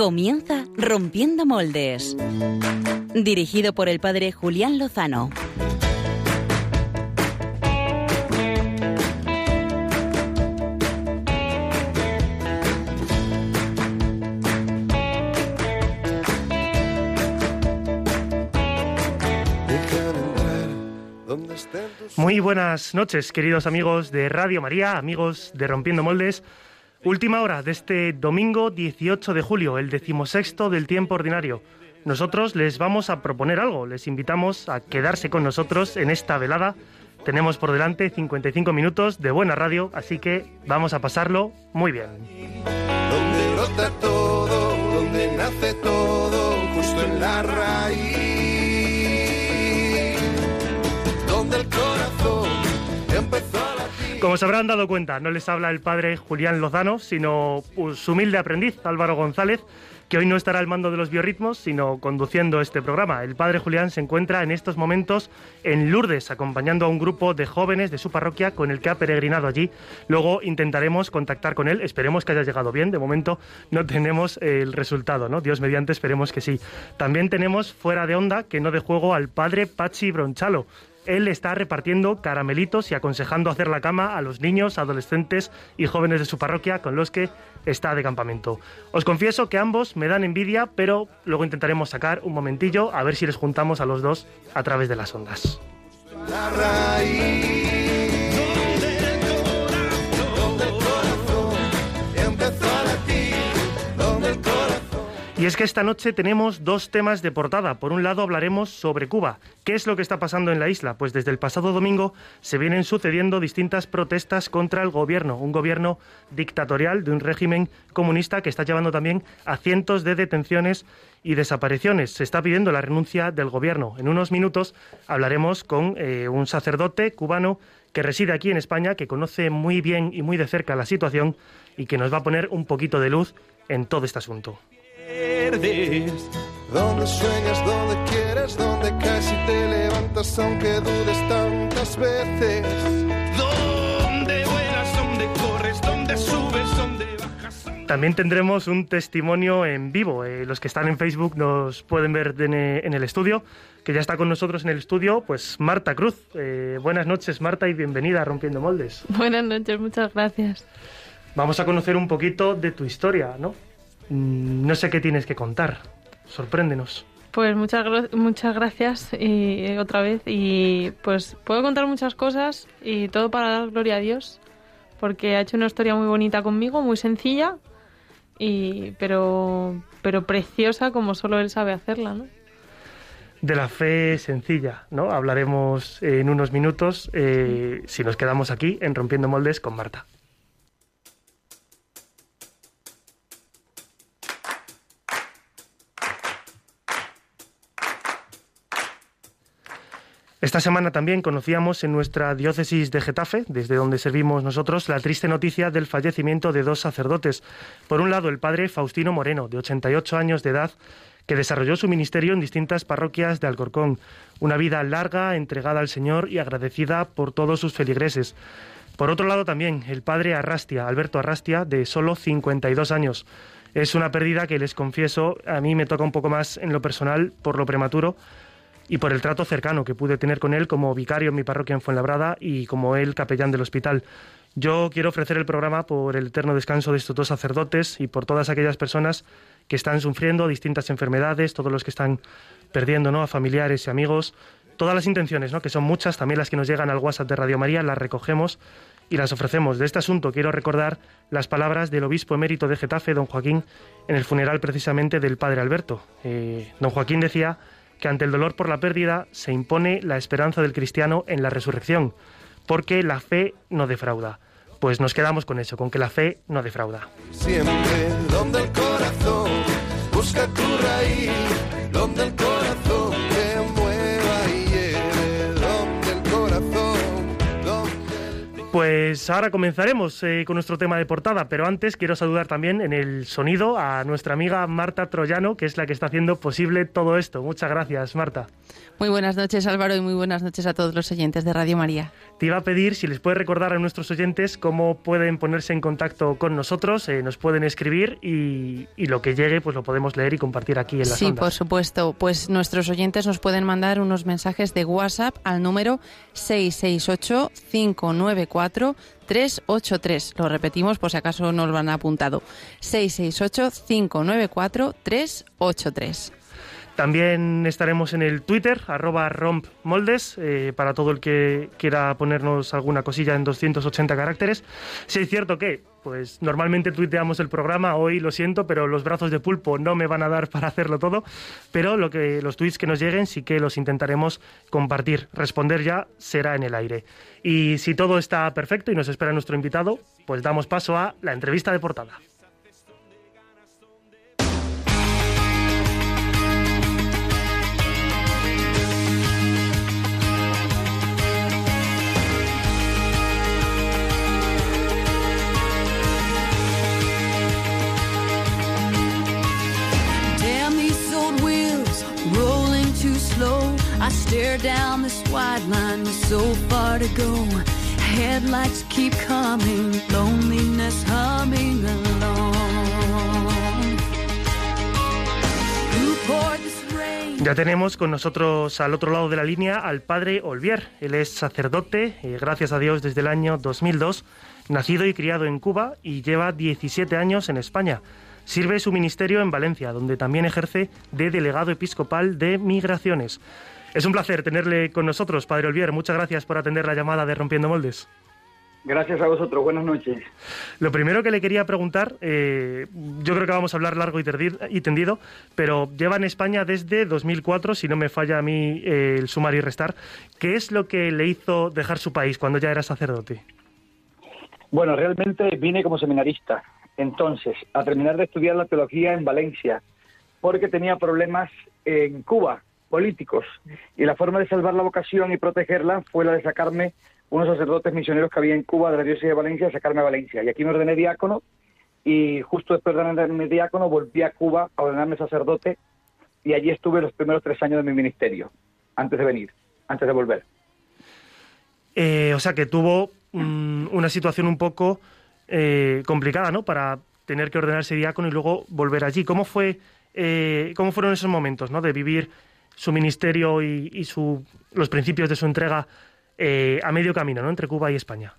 Comienza Rompiendo Moldes. Dirigido por el padre Julián Lozano. Muy buenas noches, queridos amigos de Radio María, amigos de Rompiendo Moldes. Última hora de este domingo 18 de julio, el decimosexto del tiempo ordinario. Nosotros les vamos a proponer algo, les invitamos a quedarse con nosotros en esta velada. Tenemos por delante 55 minutos de buena radio, así que vamos a pasarlo muy bien. Donde todo, donde nace todo, justo en la raíz. Como se habrán dado cuenta, no les habla el padre Julián Lozano, sino su humilde aprendiz, Álvaro González, que hoy no estará al mando de los biorritmos, sino conduciendo este programa. El padre Julián se encuentra en estos momentos en Lourdes, acompañando a un grupo de jóvenes de su parroquia con el que ha peregrinado allí. Luego intentaremos contactar con él, esperemos que haya llegado bien. De momento no tenemos el resultado, ¿no? Dios mediante, esperemos que sí. También tenemos fuera de onda, que no de juego, al padre Pachi Bronchalo, él está repartiendo caramelitos y aconsejando hacer la cama a los niños, adolescentes y jóvenes de su parroquia con los que está de campamento. Os confieso que ambos me dan envidia, pero luego intentaremos sacar un momentillo a ver si les juntamos a los dos a través de las ondas. La raíz. Y es que esta noche tenemos dos temas de portada. Por un lado hablaremos sobre Cuba. ¿Qué es lo que está pasando en la isla? Pues desde el pasado domingo se vienen sucediendo distintas protestas contra el gobierno, un gobierno dictatorial de un régimen comunista que está llevando también a cientos de detenciones y desapariciones. Se está pidiendo la renuncia del gobierno. En unos minutos hablaremos con eh, un sacerdote cubano que reside aquí en España, que conoce muy bien y muy de cerca la situación y que nos va a poner un poquito de luz en todo este asunto. Donde sueñas, donde quieres, donde caes y te levantas aunque dudes tantas veces. Donde vuelas, donde corres, donde subes, donde bajas. También tendremos un testimonio en vivo. Eh, los que están en Facebook nos pueden ver en, eh, en el estudio, que ya está con nosotros en el estudio, pues Marta Cruz. Eh, buenas noches, Marta, y bienvenida a Rompiendo Moldes. Buenas noches, muchas gracias. Vamos a conocer un poquito de tu historia, ¿no? Mm, No sé qué tienes que contar. Sorpréndenos. Pues muchas, muchas gracias y eh, otra vez. Y pues puedo contar muchas cosas y todo para dar gloria a Dios, porque ha hecho una historia muy bonita conmigo, muy sencilla, y, pero, pero preciosa como solo Él sabe hacerla, ¿no? De la fe sencilla, ¿no? Hablaremos en unos minutos, eh, si nos quedamos aquí, en Rompiendo Moldes con Marta. Esta semana también conocíamos en nuestra diócesis de Getafe, desde donde servimos nosotros, la triste noticia del fallecimiento de dos sacerdotes. Por un lado, el padre Faustino Moreno, de 88 años de edad, que desarrolló su ministerio en distintas parroquias de Alcorcón. Una vida larga, entregada al Señor y agradecida por todos sus feligreses. Por otro lado también el padre Arrastia, Alberto Arrastia, de solo 52 años. Es una pérdida que les confieso, a mí me toca un poco más en lo personal por lo prematuro y por el trato cercano que pude tener con él como vicario en mi parroquia en Fuenlabrada y como él capellán del hospital. Yo quiero ofrecer el programa por el eterno descanso de estos dos sacerdotes y por todas aquellas personas que están sufriendo distintas enfermedades, todos los que están perdiendo ¿no? a familiares y amigos, todas las intenciones, ¿no? que son muchas, también las que nos llegan al WhatsApp de Radio María, las recogemos y las ofrecemos. De este asunto quiero recordar las palabras del obispo emérito de Getafe, don Joaquín, en el funeral precisamente del padre Alberto. Eh, don Joaquín decía que ante el dolor por la pérdida se impone la esperanza del cristiano en la resurrección, porque la fe no defrauda. Pues nos quedamos con eso, con que la fe no defrauda. Siempre corazón busca tu raíz, donde el corazón Pues ahora comenzaremos eh, con nuestro tema de portada, pero antes quiero saludar también en el sonido a nuestra amiga Marta Troyano, que es la que está haciendo posible todo esto. Muchas gracias, Marta. Muy buenas noches, Álvaro, y muy buenas noches a todos los oyentes de Radio María. Te iba a pedir si les puedes recordar a nuestros oyentes cómo pueden ponerse en contacto con nosotros, eh, nos pueden escribir y, y lo que llegue pues lo podemos leer y compartir aquí en las Sí, ondas. por supuesto. Pues nuestros oyentes nos pueden mandar unos mensajes de WhatsApp al número 668-594-383. Lo repetimos por si acaso no lo han apuntado. 668-594-383. También estaremos en el Twitter, arroba rompmoldes, eh, para todo el que quiera ponernos alguna cosilla en 280 caracteres. Si es cierto que, pues normalmente tuiteamos el programa, hoy lo siento, pero los brazos de pulpo no me van a dar para hacerlo todo, pero lo que, los tweets que nos lleguen sí que los intentaremos compartir. Responder ya será en el aire. Y si todo está perfecto y nos espera nuestro invitado, pues damos paso a la entrevista de portada. Stare down this wide line with so far to go. Headlights keep coming, loneliness humming along. Who poured this? Ya tenemos con nosotros al otro lado de la línea al padre Olvier. Él es sacerdote, eh, gracias a Dios, desde el año 2002, nacido y criado en Cuba y lleva 17 años en España. Sirve su ministerio en Valencia, donde también ejerce de delegado episcopal de migraciones. Es un placer tenerle con nosotros, padre Olvier. Muchas gracias por atender la llamada de Rompiendo Moldes. Gracias a vosotros, buenas noches. Lo primero que le quería preguntar, eh, yo creo que vamos a hablar largo y tendido, pero lleva en España desde 2004, si no me falla a mí eh, el sumar y restar. ¿Qué es lo que le hizo dejar su país cuando ya era sacerdote? Bueno, realmente vine como seminarista, entonces, a terminar de estudiar la teología en Valencia, porque tenía problemas en Cuba, políticos, y la forma de salvar la vocación y protegerla fue la de sacarme unos sacerdotes misioneros que había en Cuba de la diócesis de Valencia, sacarme a Valencia. Y aquí me ordené diácono, y justo después de ordenarme diácono volví a Cuba a ordenarme sacerdote, y allí estuve los primeros tres años de mi ministerio, antes de venir, antes de volver. Eh, o sea, que tuvo una situación un poco eh, complicada, ¿no? Para tener que ordenarse diácono y luego volver allí. ¿Cómo fue, eh, cómo fueron esos momentos, ¿no? De vivir su ministerio y, y su, los principios de su entrega eh, a medio camino, ¿no? Entre Cuba y España.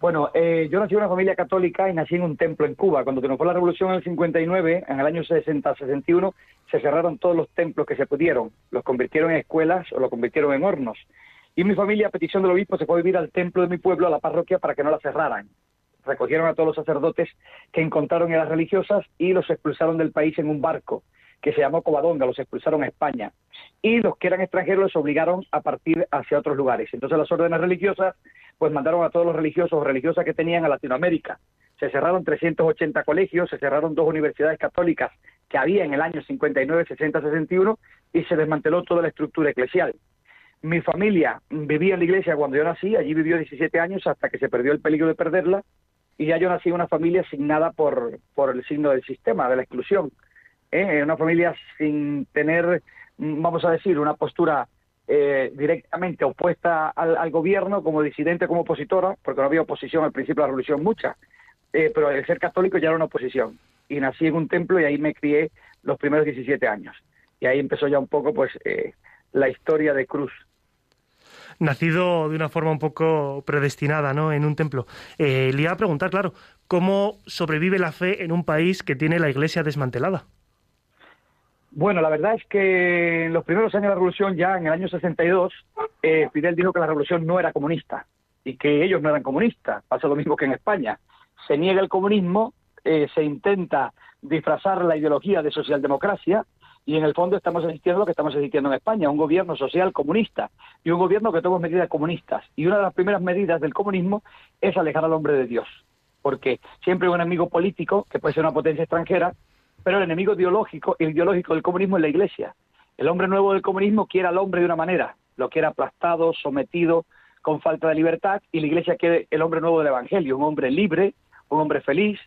Bueno, eh, yo nací en una familia católica y nací en un templo en Cuba. Cuando triunfó la revolución en el 59, en el año 60-61, se cerraron todos los templos que se pudieron. Los convirtieron en escuelas o los convirtieron en hornos. Y mi familia, a petición del obispo, se fue a vivir al templo de mi pueblo, a la parroquia, para que no la cerraran. Recogieron a todos los sacerdotes que encontraron en las religiosas y los expulsaron del país en un barco que se llamó Covadonga, los expulsaron a España. Y los que eran extranjeros los obligaron a partir hacia otros lugares. Entonces las órdenes religiosas pues mandaron a todos los religiosos o religiosas que tenían a Latinoamérica. Se cerraron 380 colegios, se cerraron dos universidades católicas que había en el año 59, 60, 61 y se desmanteló toda la estructura eclesial. Mi familia vivía en la iglesia cuando yo nací, allí vivió 17 años hasta que se perdió el peligro de perderla y ya yo nací en una familia asignada por, por el signo del sistema, de la exclusión. ¿Eh? Una familia sin tener, mm, vamos a decir, una postura eh, directamente opuesta al, gobierno, como disidente, como opositora, porque no había oposición al principio de la revolución mucha, eh, pero el ser católico ya era una oposición. Y nací en un templo y ahí me crié los primeros 17 años. Y ahí empezó ya un poco pues eh, la historia de Cruz. Nacido de una forma un poco predestinada, ¿no? En un templo. Le iba a preguntar, claro, ¿cómo sobrevive la fe en un país que tiene la iglesia desmantelada? Bueno, la verdad es que en los primeros años de la revolución, ya en el año 62, eh, Fidel dijo que la revolución no era comunista y que ellos no eran comunistas. Pasa lo mismo que en España. Se niega el comunismo, eh, se intenta disfrazar la ideología de socialdemocracia y en el fondo estamos asistiendo a lo que estamos asistiendo en España, un gobierno social comunista y un gobierno que toma medidas comunistas. Y una de las primeras medidas del comunismo es alejar al hombre de Dios, porque siempre un enemigo político, que puede ser una potencia extranjera, pero el enemigo ideológico, ideológico del comunismo es la Iglesia. El hombre nuevo del comunismo quiere al hombre de una manera, lo quiere aplastado, sometido, con falta de libertad y la iglesia quiere el hombre nuevo del Evangelio, un hombre libre, un hombre feliz,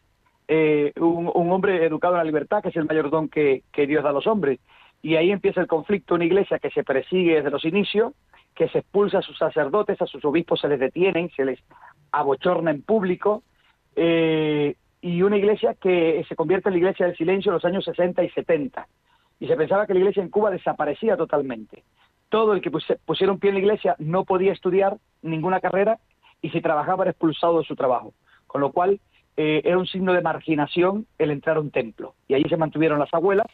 eh, un, hombre educado en la libertad, que es el mayor don que, que Dios da a los hombres. Y ahí empieza el conflicto, una iglesia que se persigue desde los inicios, que se expulsa a sus sacerdotes, a sus obispos se les detienen, se les abochorna en público, eh, y una iglesia que se convierte en la iglesia del silencio en los años 60 y 70. Y se pensaba que la iglesia en Cuba desaparecía totalmente. Todo el que un pie en la iglesia no podía estudiar ninguna carrera y si trabajaba era expulsado de su trabajo. Con lo cual eh, era un signo de marginación el entrar a un templo. Y allí se mantuvieron las abuelas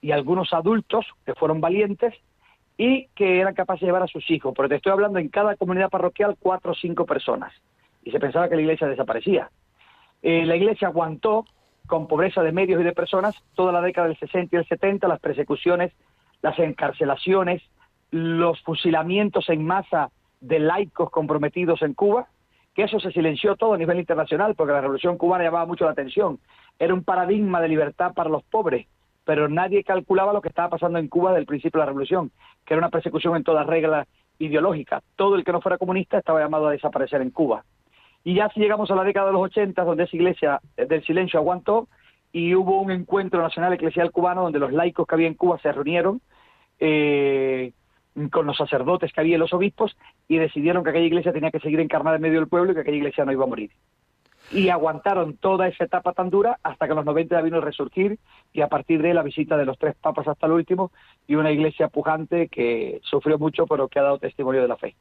y algunos adultos que fueron valientes y que eran capaces de llevar a sus hijos. Porque te estoy hablando en cada comunidad parroquial cuatro o cinco personas. Y se pensaba que la iglesia desaparecía. Eh, la iglesia aguantó con pobreza de medios y de personas toda la década del 60 y el 70, las persecuciones, las encarcelaciones, los fusilamientos en masa de laicos comprometidos en Cuba, que eso se silenció todo a nivel internacional porque la revolución cubana llamaba mucho la atención. Era un paradigma de libertad para los pobres, pero nadie calculaba lo que estaba pasando en Cuba desde el principio de la revolución, que era una persecución en toda regla ideológica. Todo el que no fuera comunista estaba llamado a desaparecer en Cuba. Y ya si llegamos a la década de los 80, donde esa iglesia eh, del silencio aguantó y hubo un encuentro nacional eclesial cubano donde los laicos que había en Cuba se reunieron eh, con los sacerdotes que había y los obispos y decidieron que aquella iglesia tenía que seguir encarnada en medio del pueblo y que aquella iglesia no iba a morir. Y aguantaron toda esa etapa tan dura hasta que en los 90 ya vino a resurgir y a partir de la visita de los tres papas hasta el último y una iglesia pujante que sufrió mucho pero que ha dado testimonio de la fe.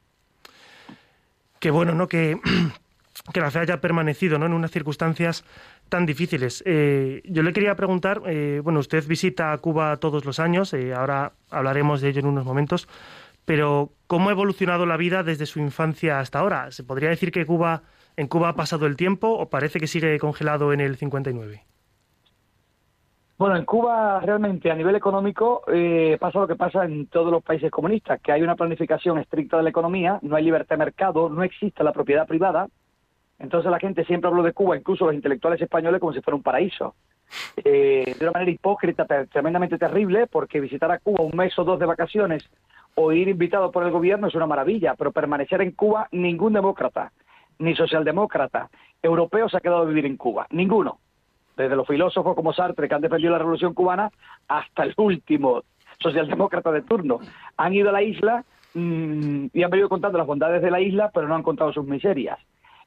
Qué bueno, ¿no? Que, que la fe haya permanecido ¿no? en unas circunstancias tan difíciles. Eh, yo le quería preguntar, eh, bueno, usted visita Cuba todos los años, eh, ahora hablaremos de ello en unos momentos, pero ¿cómo ha evolucionado la vida desde su infancia hasta ahora? ¿Se podría decir que Cuba, en Cuba ha pasado el tiempo o parece que sigue congelado en el 59? Bueno, en Cuba realmente a nivel económico eh, pasa lo que pasa en todos los países comunistas, que hay una planificación estricta de la economía, no hay libertad de mercado, no existe la propiedad privada. Entonces la gente siempre habló de Cuba, incluso los intelectuales españoles, como si fuera un paraíso. Eh, de una manera hipócrita, te- tremendamente terrible, porque visitar a Cuba un mes o dos de vacaciones o ir invitado por el gobierno es una maravilla, pero permanecer en Cuba ningún demócrata, ni socialdemócrata, europeo se ha quedado a vivir en Cuba, ninguno desde los filósofos como Sartre, que han defendido la revolución cubana, hasta el último socialdemócrata de turno. Han ido a la isla mm, y han venido contando las bondades de la isla, pero no han contado sus miserias.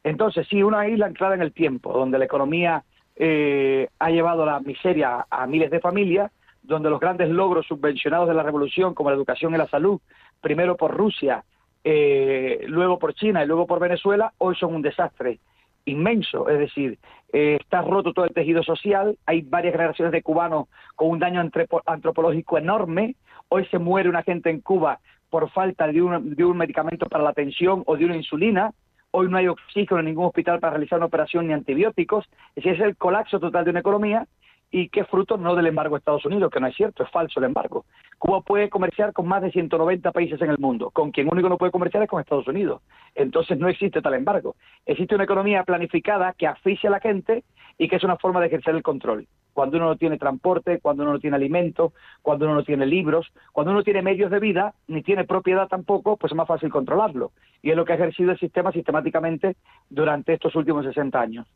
Entonces, sí, una isla anclada en el tiempo, donde la economía eh, ha llevado la miseria a miles de familias, donde los grandes logros subvencionados de la revolución, como la educación y la salud, primero por Rusia, eh, luego por China y luego por Venezuela, hoy son un desastre inmenso, es decir, eh, está roto todo el tejido social, hay varias generaciones de cubanos con un daño antropológico enorme, hoy se muere una gente en Cuba por falta de un, de un medicamento para la tensión o de una insulina, hoy no hay oxígeno en ningún hospital para realizar una operación ni antibióticos, es decir, es el colapso total de una economía y que es fruto no del embargo de Estados Unidos, que no es cierto, es falso el embargo. Cuba puede comerciar con más de 190 países en el mundo, con quien único no puede comerciar es con Estados Unidos. Entonces no existe tal embargo. Existe una economía planificada que asfixia a la gente y que es una forma de ejercer el control. Cuando uno no tiene transporte, cuando uno no tiene alimento, cuando uno no tiene libros, cuando uno no tiene medios de vida, ni tiene propiedad tampoco, pues es más fácil controlarlo. Y es lo que ha ejercido el sistema sistemáticamente durante estos últimos 60 años.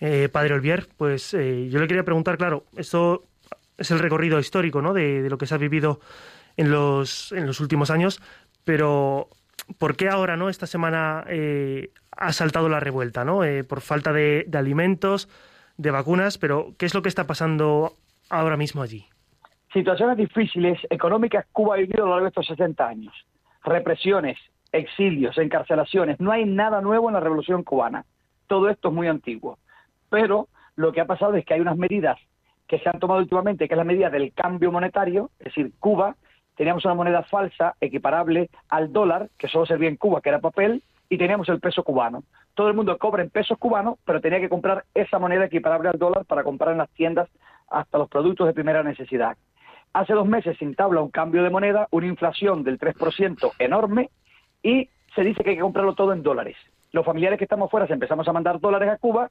Eh, padre Olvier, pues eh, yo le quería preguntar, claro, esto es el recorrido histórico ¿no? de, lo que se ha vivido en los, en los últimos años, pero ¿por qué ahora, no? Esta semana eh, ha saltado la revuelta, ¿no? Eh, por falta de, de alimentos, de vacunas, pero ¿qué es lo que está pasando ahora mismo allí? situaciones difíciles económicas Cuba ha vivido a lo largo de estos 60 años. Represiones, exilios, encarcelaciones. No hay nada nuevo en la revolución cubana. Todo esto es muy antiguo. Pero lo que ha pasado es que hay unas medidas que se han tomado últimamente, que es la medida del cambio monetario, es decir, Cuba, teníamos una moneda falsa equiparable al dólar, que solo servía en Cuba, que era papel, y teníamos el peso cubano. Todo el mundo cobra en pesos cubanos, pero tenía que comprar esa moneda equiparable al dólar para comprar en las tiendas hasta los productos de primera necesidad. Hace dos meses se entabla un cambio de moneda, una inflación del 3% enorme y se dice que hay que comprarlo todo en dólares. Los familiares que estamos fuera se empezamos a mandar dólares a Cuba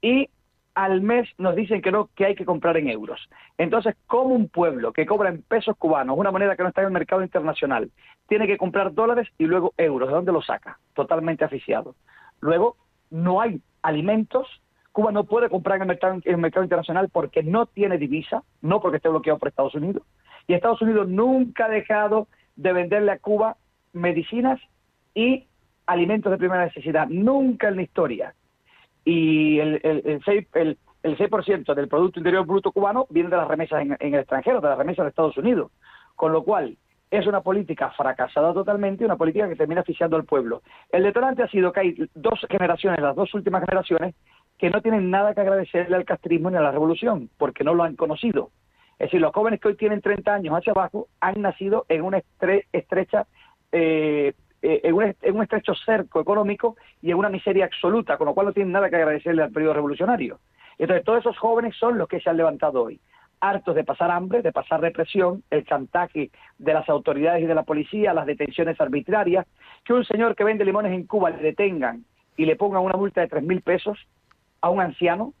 y al mes nos dicen que no, que hay que comprar en euros. Entonces, como un pueblo que cobra en pesos cubanos, una moneda que no está en el mercado internacional, tiene que comprar dólares y luego euros, ¿de dónde lo saca? Totalmente asfixiado. Luego, no hay alimentos. Cuba no puede comprar en el, mercado, en el mercado internacional porque no tiene divisa, no porque esté bloqueado por Estados Unidos. Y Estados Unidos nunca ha dejado de venderle a Cuba medicinas y alimentos de primera necesidad, nunca en la historia. Y el, el, el 6, el, el 6% del Producto Interior Bruto cubano viene de las remesas en, en el extranjero, de las remesas de Estados Unidos. Con lo cual, es una política fracasada totalmente, una política que termina asfixiando al pueblo. El detonante ha sido que hay dos generaciones, las dos últimas generaciones, que no tienen nada que agradecerle al castrismo ni a la revolución, porque no lo han conocido. Es decir, los jóvenes que hoy tienen 30 años hacia abajo han nacido en una estre- estrecha, eh, eh, en, un, en un estrecho cerco económico y en una miseria absoluta, con lo cual no tienen nada que agradecerle al periodo revolucionario. Entonces, todos esos jóvenes son los que se han levantado hoy hartos de pasar hambre, de pasar represión, el chantaje de las autoridades y de la policía, las detenciones arbitrarias, que un señor que vende limones en Cuba le detengan y le pongan una multa de tres mil pesos a un anciano,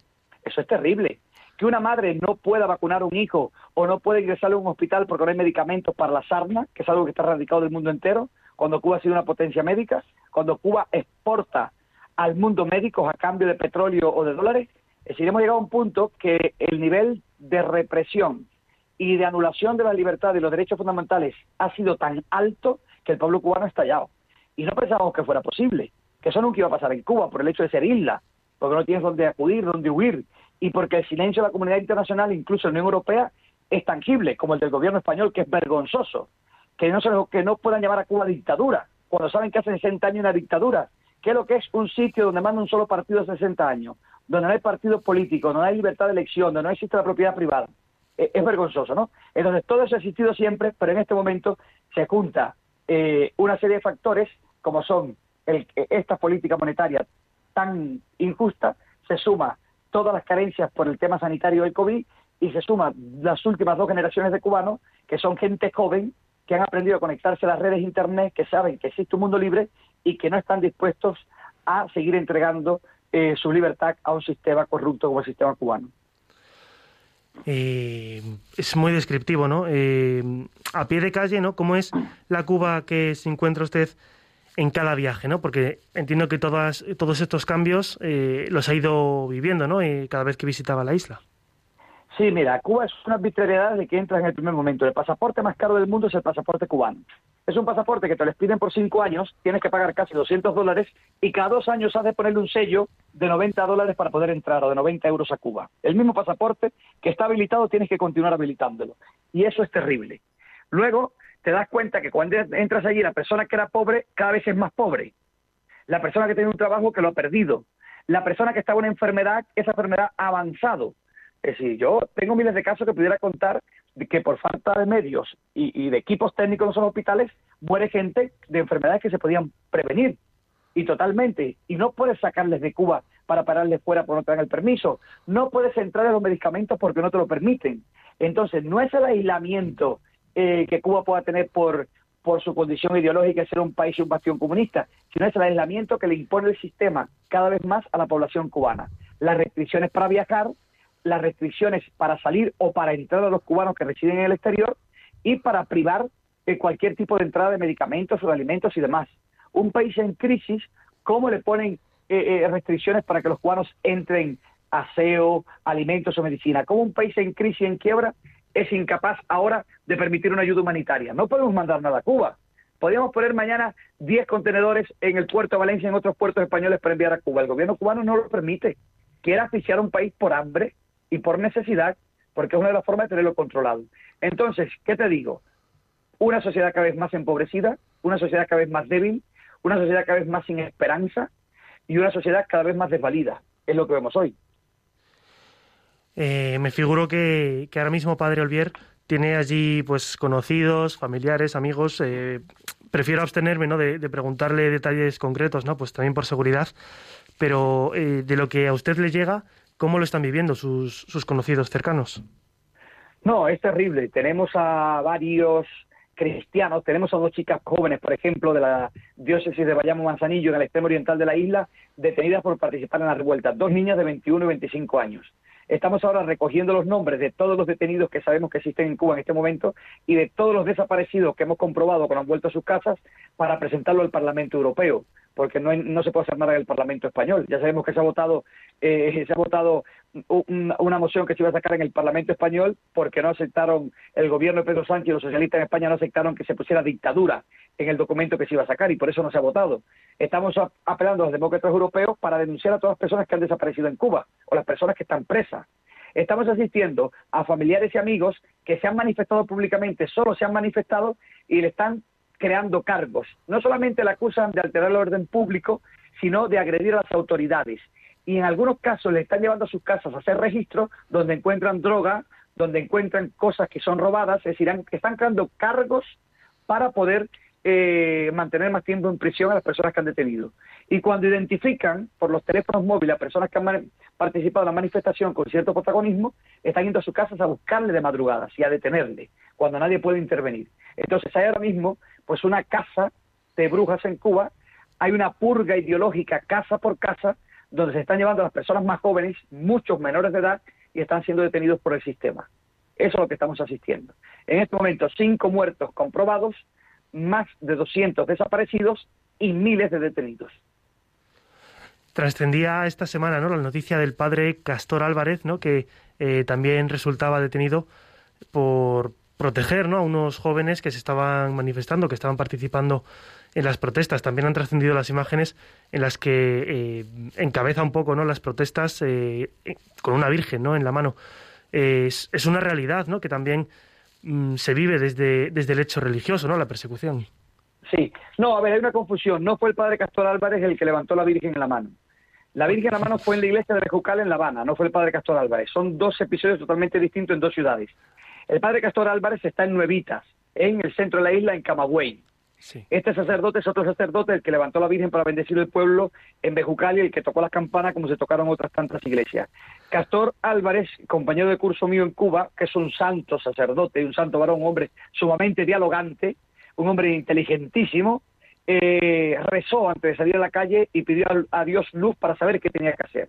eso es terrible. Que una madre no pueda vacunar a un hijo o no pueda ingresarle a un hospital porque no hay medicamentos para la sarna, que es algo que está radicado del mundo entero, cuando Cuba ha sido una potencia médica, cuando Cuba exporta al mundo médicos a cambio de petróleo o de dólares, es decir, hemos llegado a un punto que el nivel de represión y de anulación de la libertad y los derechos fundamentales ha sido tan alto que el pueblo cubano ha estallado. Y no pensábamos que fuera posible, que eso nunca iba a pasar en Cuba por el hecho de ser isla, porque no tienes dónde acudir, dónde huir, y porque el silencio de la comunidad internacional, incluso la Unión Europea, es tangible, como el del gobierno español, que es vergonzoso, que no, se, que no puedan llamar a Cuba dictadura, cuando saben que hace 60 años una dictadura, que es lo que es un sitio donde manda un solo partido hace 60 años, donde no hay partidos políticos, donde no hay libertad de elección, donde no existe la propiedad privada. Es, es vergonzoso, ¿no? Entonces, todo eso ha existido siempre, pero en este momento se junta eh, una serie de factores, como son el, esta política monetaria tan injusta, se suma todas las carencias por el tema sanitario del COVID y se suma las últimas dos generaciones de cubanos, que son gente joven, que han aprendido a conectarse a las redes internet, que saben que existe un mundo libre y que no están dispuestos a seguir entregando eh, su libertad a un sistema corrupto como el sistema cubano. Eh, es muy descriptivo, ¿no? Eh, a pie de calle, ¿no? ¿Cómo es la Cuba que se encuentra usted en cada viaje, ¿no? Porque entiendo que todas, todos estos cambios eh, los ha ido viviendo, ¿no? Cada vez que visitaba la isla. Sí, mira, Cuba es una arbitrariedad de que entra en el primer momento. El pasaporte más caro del mundo es el pasaporte cubano. Es un pasaporte que te lo piden por cinco años, tienes que pagar casi 200 dólares y cada dos años has de ponerle un sello de 90 dólares para poder entrar o de 90 euros a Cuba. El mismo pasaporte que está habilitado tienes que continuar habilitándolo. Y eso es terrible. Luego te das cuenta que cuando entras allí la persona que era pobre cada vez es más pobre. La persona que tiene un trabajo que lo ha perdido. La persona que está en una enfermedad, esa enfermedad ha avanzado. Es decir, yo tengo miles de casos que pudiera contar de que por falta de medios y, y, de equipos técnicos en los hospitales muere gente de enfermedades que se podían prevenir. Y totalmente. Y no puedes sacarles de Cuba para pararles fuera porque no te dan el permiso. No puedes entrar en los medicamentos porque no te lo permiten. Entonces no es el aislamiento eh, que Cuba pueda tener por por su condición ideológica de ser un país y un bastión comunista sino es el aislamiento que le impone el sistema cada vez más a la población cubana. Las restricciones para viajar las restricciones para salir o para entrar a los cubanos que residen en el exterior y para privar de cualquier tipo de entrada de medicamentos o de alimentos y demás. Un país en crisis, ¿cómo le ponen eh, eh, restricciones para que los cubanos entren aseo, alimentos o medicina? ¿Cómo un país en crisis, en quiebra, es incapaz ahora de permitir una ayuda humanitaria? No podemos mandar nada a Cuba. Podríamos poner mañana 10 contenedores en el puerto de Valencia y en otros puertos españoles para enviar a Cuba. El gobierno cubano no lo permite. Quiere asfixiar a un país por hambre, y por necesidad, porque es una de las formas de tenerlo controlado. Entonces, ¿qué te digo? Una sociedad cada vez más empobrecida, una sociedad cada vez más débil, una sociedad cada vez más sin esperanza y una sociedad cada vez más desvalida. Es lo que vemos hoy. Eh, me figuro que, que, ahora mismo Padre Olvier tiene allí pues conocidos, familiares, amigos. Eh, prefiero abstenerme ¿no? de, de, preguntarle detalles concretos, ¿no? pues también por seguridad. Pero eh, de lo que a usted le llega, ¿Cómo lo están viviendo sus, sus conocidos cercanos? No, es terrible. Tenemos a varios cristianos. Tenemos a dos chicas jóvenes, por ejemplo, de la diócesis de Bayamo Manzanillo, en el extremo oriental de la isla, detenidas por participar en la revuelta. Dos niñas de 21 y 25 años. Estamos ahora recogiendo los nombres de todos los detenidos que sabemos que existen en Cuba en este momento y de todos los desaparecidos que hemos comprobado que han vuelto a sus casas para presentarlo al Parlamento Europeo, porque no, no se puede hacer nada en el Parlamento español. Ya sabemos que se ha votado, eh, se ha votado una moción que se iba a sacar en el Parlamento español porque no aceptaron, el gobierno de Pedro Sánchez y los socialistas en España no aceptaron que se pusiera dictadura en el documento que se iba a sacar y por eso no se ha votado. Estamos apelando a los demócratas europeos para denunciar a todas las personas que han desaparecido en Cuba o las personas que están presas. Estamos asistiendo a familiares y amigos que se han manifestado públicamente, solo se han manifestado y le están creando cargos. No solamente le acusan de alterar el orden público, sino de agredir a las autoridades. Y en algunos casos le están llevando a sus casas a hacer registros donde encuentran droga, donde encuentran cosas que son robadas, es decir, han- están creando cargos para poder eh, mantener más tiempo en prisión a las personas que han detenido. Y cuando identifican por los teléfonos móviles a personas que han participado en la manifestación con cierto protagonismo, están yendo a sus casas a buscarle de madrugadas y a detenerle, cuando nadie puede intervenir. Entonces hay ahora mismo pues una casa de brujas en Cuba, hay una purga ideológica casa por casa, donde se están llevando las personas más jóvenes, muchos menores de edad, y están siendo detenidos por el sistema. Eso es lo que estamos asistiendo. En este momento, cinco muertos comprobados, más de 200 desaparecidos y miles de detenidos. Trascendía esta semana ¿no? la noticia del padre Castor Álvarez, ¿no? que eh, también resultaba detenido por proteger ¿no? a unos jóvenes que se estaban manifestando, que estaban participando en las protestas. También han trascendido las imágenes en las que eh, encabeza un poco ¿no? las protestas eh, eh, con una virgen ¿no? en la mano. Es, es una realidad ¿no? que también mm, se vive desde, desde el hecho religioso, ¿no? la persecución. Sí, no, a ver, hay una confusión. No fue el padre Castor Álvarez el que levantó la Virgen en la mano. La Virgen en la mano fue en la iglesia de Bejucal en La Habana, no fue el padre Castor Álvarez. Son dos episodios totalmente distintos en dos ciudades. El padre Castor Álvarez está en Nuevitas, en el centro de la isla, en Camagüey. Sí. Este sacerdote es otro sacerdote, el que levantó la Virgen para bendecir el pueblo en Bejucal y el que tocó las campanas como se tocaron otras tantas iglesias. Castor Álvarez, compañero de curso mío en Cuba, que es un santo sacerdote, un santo varón, un hombre sumamente dialogante, un hombre inteligentísimo, eh, rezó antes de salir a la calle y pidió a, a Dios luz para saber qué tenía que hacer.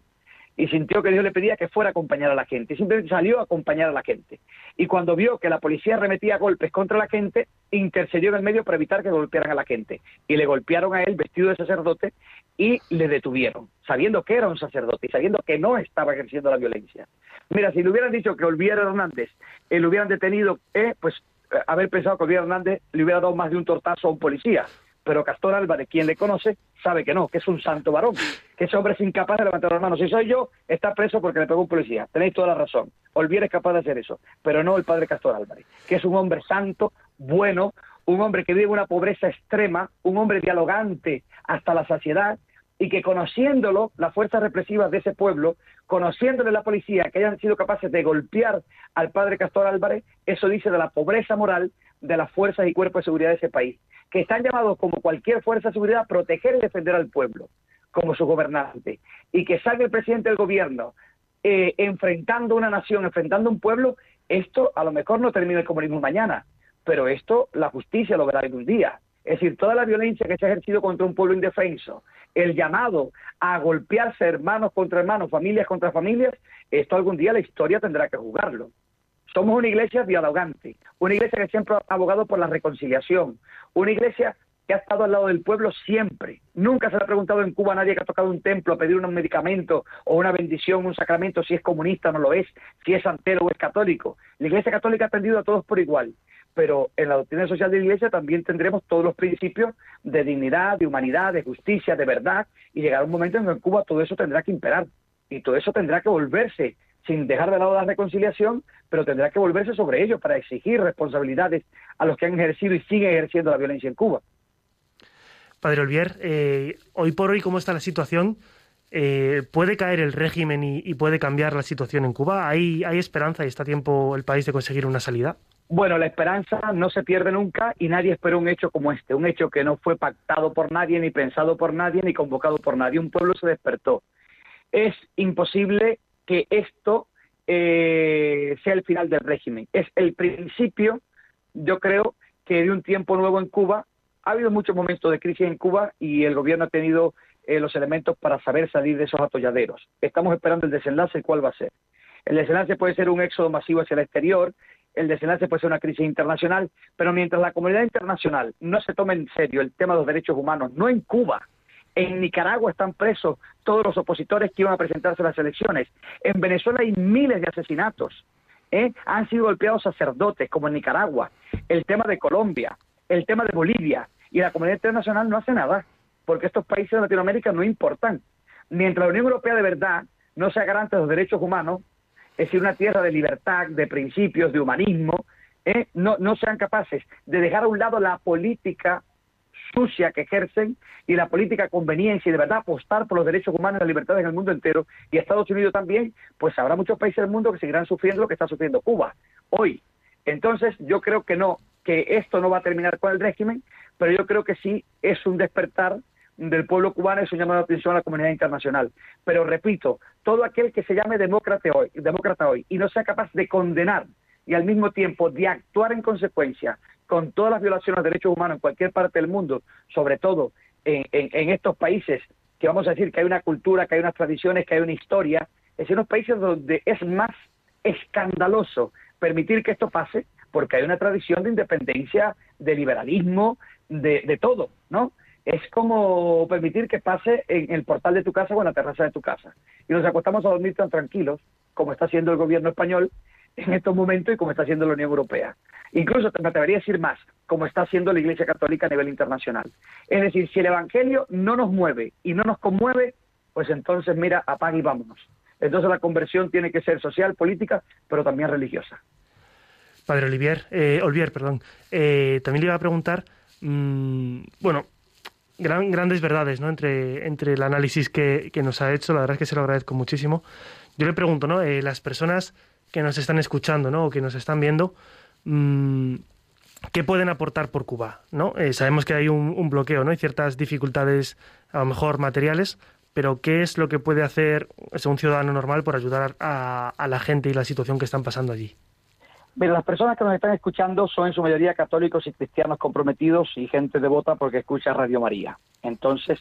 Y sintió que Dios le pedía que fuera a acompañar a la gente. Simplemente salió a acompañar a la gente. Y cuando vio que la policía remetía golpes contra la gente, intercedió en el medio para evitar que golpearan a la gente. Y le golpearon a él vestido de sacerdote y le detuvieron, sabiendo que era un sacerdote y sabiendo que no estaba ejerciendo la violencia. Mira, si le hubieran dicho que Olvier Hernández eh, hubieran detenido, eh, pues eh, haber pensado que Olvier Hernández le hubiera dado más de un tortazo a un policía. Pero Castor Álvarez, quien le conoce, sabe que no, que es un santo varón, que ese hombre es incapaz de levantar las manos. Si soy yo, está preso porque le pegó un policía. Tenéis toda la razón. Olvier es capaz de hacer eso, pero no el padre Castor Álvarez, que es un hombre santo, bueno, un hombre que vive una pobreza extrema, un hombre dialogante hasta la saciedad y que conociéndolo, las fuerzas represivas de ese pueblo, conociéndole la policía, que hayan sido capaces de golpear al padre Castor Álvarez, eso dice de la pobreza moral de las fuerzas y cuerpos de seguridad de ese país, que están llamados como cualquier fuerza de seguridad a proteger y defender al pueblo, como su gobernante, y que salga el presidente del gobierno eh, enfrentando una nación, enfrentando un pueblo, esto a lo mejor no termina el comunismo mañana, pero esto la justicia lo verá algún día. Es decir, toda la violencia que se ha ejercido contra un pueblo indefenso, el llamado a golpearse hermanos contra hermanos, familias contra familias, esto algún día la historia tendrá que juzgarlo. Somos una iglesia dialogante, una iglesia que siempre ha abogado por la reconciliación, una iglesia que ha estado al lado del pueblo siempre. Nunca se le ha preguntado en Cuba a nadie que ha tocado un templo a pedir un medicamento o una bendición, un sacramento, si es comunista o no lo es, si es santero o es católico. La iglesia católica ha atendido a todos por igual pero en la doctrina social de la Iglesia también tendremos todos los principios de dignidad, de humanidad, de justicia, de verdad, y llegará un momento en que en Cuba todo eso tendrá que imperar, y todo eso tendrá que volverse, sin dejar de lado la reconciliación, pero tendrá que volverse sobre ello para exigir responsabilidades a los que han ejercido y siguen ejerciendo la violencia en Cuba. Padre Olvier, eh, hoy por hoy, ¿cómo está la situación? Eh, ¿Puede caer el régimen y, y, puede cambiar la situación en Cuba? ¿Hay, ¿Hay esperanza y está a tiempo el país de conseguir una salida? Bueno, la esperanza no se pierde nunca y nadie espera un hecho como este, un hecho que no fue pactado por nadie, ni pensado por nadie, ni convocado por nadie. Un pueblo se despertó. Es imposible que esto eh, sea el final del régimen. Es el principio, yo creo, que de un tiempo nuevo en Cuba ha habido muchos momentos de crisis en Cuba y el gobierno ha tenido eh, los elementos para saber salir de esos atolladeros. Estamos esperando el desenlace, ¿cuál va a ser? El desenlace puede ser un éxodo masivo hacia el exterior, el desenlace puede ser una crisis internacional, pero mientras la comunidad internacional no se tome en serio el tema de los derechos humanos, no en Cuba, en Nicaragua están presos todos los opositores que iban a presentarse a las elecciones. En Venezuela hay miles de asesinatos. ¿eh? Han sido golpeados sacerdotes, como en Nicaragua. El tema de Colombia, el tema de Bolivia. Y la comunidad internacional no hace nada, porque estos países de Latinoamérica no importan. Mientras la Unión Europea de verdad no sea garante de los derechos humanos, es decir, una tierra de libertad, de principios, de humanismo, ¿eh? no, no sean capaces de dejar a un lado la política sucia que ejercen y la política conveniencia y de verdad apostar por los derechos humanos y las libertades en el mundo entero y Estados Unidos también, pues habrá muchos países del mundo que seguirán sufriendo lo que está sufriendo Cuba hoy. Entonces, yo creo que no, que esto no va a terminar con el régimen, pero yo creo que sí es un despertar del pueblo cubano, es un llamado de atención a la comunidad internacional. Pero repito, todo aquel que se llame demócrata hoy, demócrata hoy y no sea capaz de condenar y al mismo tiempo de actuar en consecuencia con todas las violaciones de derechos humanos en cualquier parte del mundo, sobre todo en, estos países que vamos a decir que hay una cultura, que hay unas tradiciones, que hay una historia, es en unos países donde es más escandaloso permitir que esto pase, porque hay una tradición de independencia, de liberalismo, de, de todo, ¿no? Es como permitir que pase en el portal de tu casa o en la terraza de tu casa. Y nos acostamos a dormir tan tranquilos, como está haciendo el gobierno español en estos momentos y como está haciendo la Unión Europea. Incluso me atrevería a decir más, como está haciendo la Iglesia Católica a nivel internacional. Es decir, si el Evangelio no nos mueve y no nos conmueve, pues entonces mira, apaga y vámonos. Entonces la conversión tiene que ser social, política, pero también religiosa. Padre Olivier, eh, Olivier, perdón, eh, también le iba a preguntar, mmm, bueno, gran, grandes verdades, ¿no? Entre, entre el análisis que, que, nos ha hecho, la verdad es que se lo agradezco muchísimo. Yo le pregunto, ¿no? Eh, las personas que nos están escuchando, ¿no? O que nos están viendo, mmm, ¿qué pueden aportar por Cuba? ¿no? Eh, sabemos que hay un, bloqueo, ¿no? Hay ciertas dificultades, a lo mejor materiales, pero ¿qué es lo que puede hacer un ciudadano normal por ayudar a, la gente y la situación que están pasando allí? Pero las personas que nos están escuchando son en su mayoría católicos y cristianos comprometidos y gente devota porque escucha Radio María. Entonces,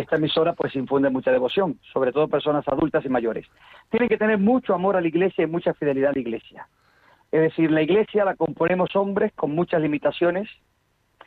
esta emisora pues infunde mucha devoción, sobre todo personas adultas y mayores. Tienen que tener mucho amor a la iglesia y mucha fidelidad a la iglesia. Es decir, la iglesia la componemos hombres con muchas limitaciones,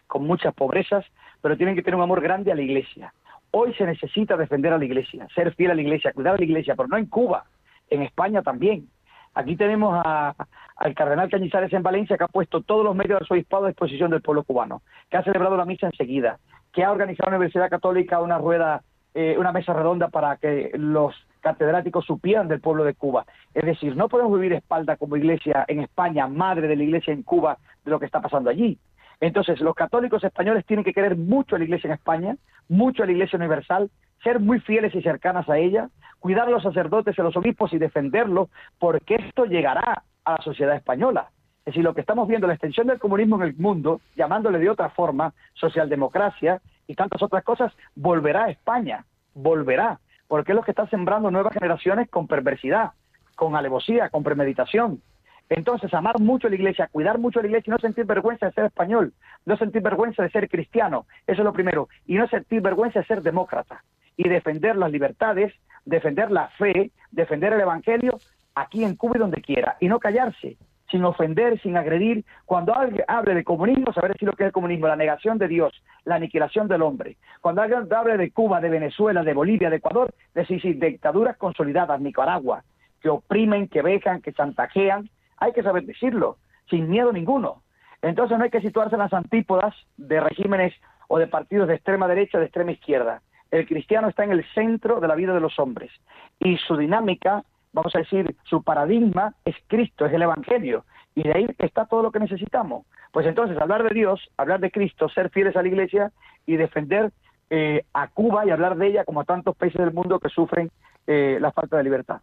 con muchas pobrezas, pero tienen que tener un amor grande a la iglesia. Hoy se necesita defender a la iglesia, ser fiel a la iglesia, cuidar a la iglesia, pero no en Cuba, en España también. Aquí tenemos a, al cardenal Cañizares en Valencia, que ha puesto todos los medios de su obispado a disposición del pueblo cubano, que ha celebrado la misa enseguida, que ha organizado la Universidad Católica una rueda, eh, una mesa redonda para que los catedráticos supieran del pueblo de Cuba. Es decir, no podemos vivir espalda como iglesia en España, madre de la iglesia en Cuba, de lo que está pasando allí. Entonces, los católicos españoles tienen que querer mucho a la iglesia en España, mucho a la iglesia universal, ser muy fieles y cercanas a ella, cuidar a los sacerdotes a los obispos y defenderlos, porque esto llegará a la sociedad española. Es decir, lo que estamos viendo, la extensión del comunismo en el mundo, llamándole de otra forma, socialdemocracia y tantas otras cosas, volverá a España, volverá porque es lo que está sembrando nuevas generaciones con perversidad, con alevosía, con premeditación. Entonces, amar mucho a la iglesia, cuidar mucho a la iglesia y no sentir vergüenza de ser español, no sentir vergüenza de ser cristiano, eso es lo primero, y no sentir vergüenza de ser demócrata y defender las libertades, defender la fe, defender el evangelio aquí en Cuba y donde quiera, y no callarse, sin ofender, sin agredir. Cuando alguien hable de comunismo, saber decir lo que es el comunismo, la negación de Dios, la aniquilación del hombre. Cuando alguien hable de Cuba, de Venezuela, de Bolivia, de Ecuador, decir dictaduras consolidadas, Nicaragua, que oprimen, que vejan, que chantajean, hay que saber decirlo, sin miedo ninguno. Entonces no hay que situarse en las antípodas de regímenes o de partidos de extrema derecha o de extrema izquierda. El cristiano está en el centro de la vida de los hombres y su dinámica vamos a decir, su paradigma es Cristo, es el Evangelio, y de ahí está todo lo que necesitamos. Pues entonces, hablar de Dios, hablar de Cristo, ser fieles a la Iglesia y defender eh, a Cuba y hablar de ella como a tantos países del mundo que sufren eh, la falta de libertad.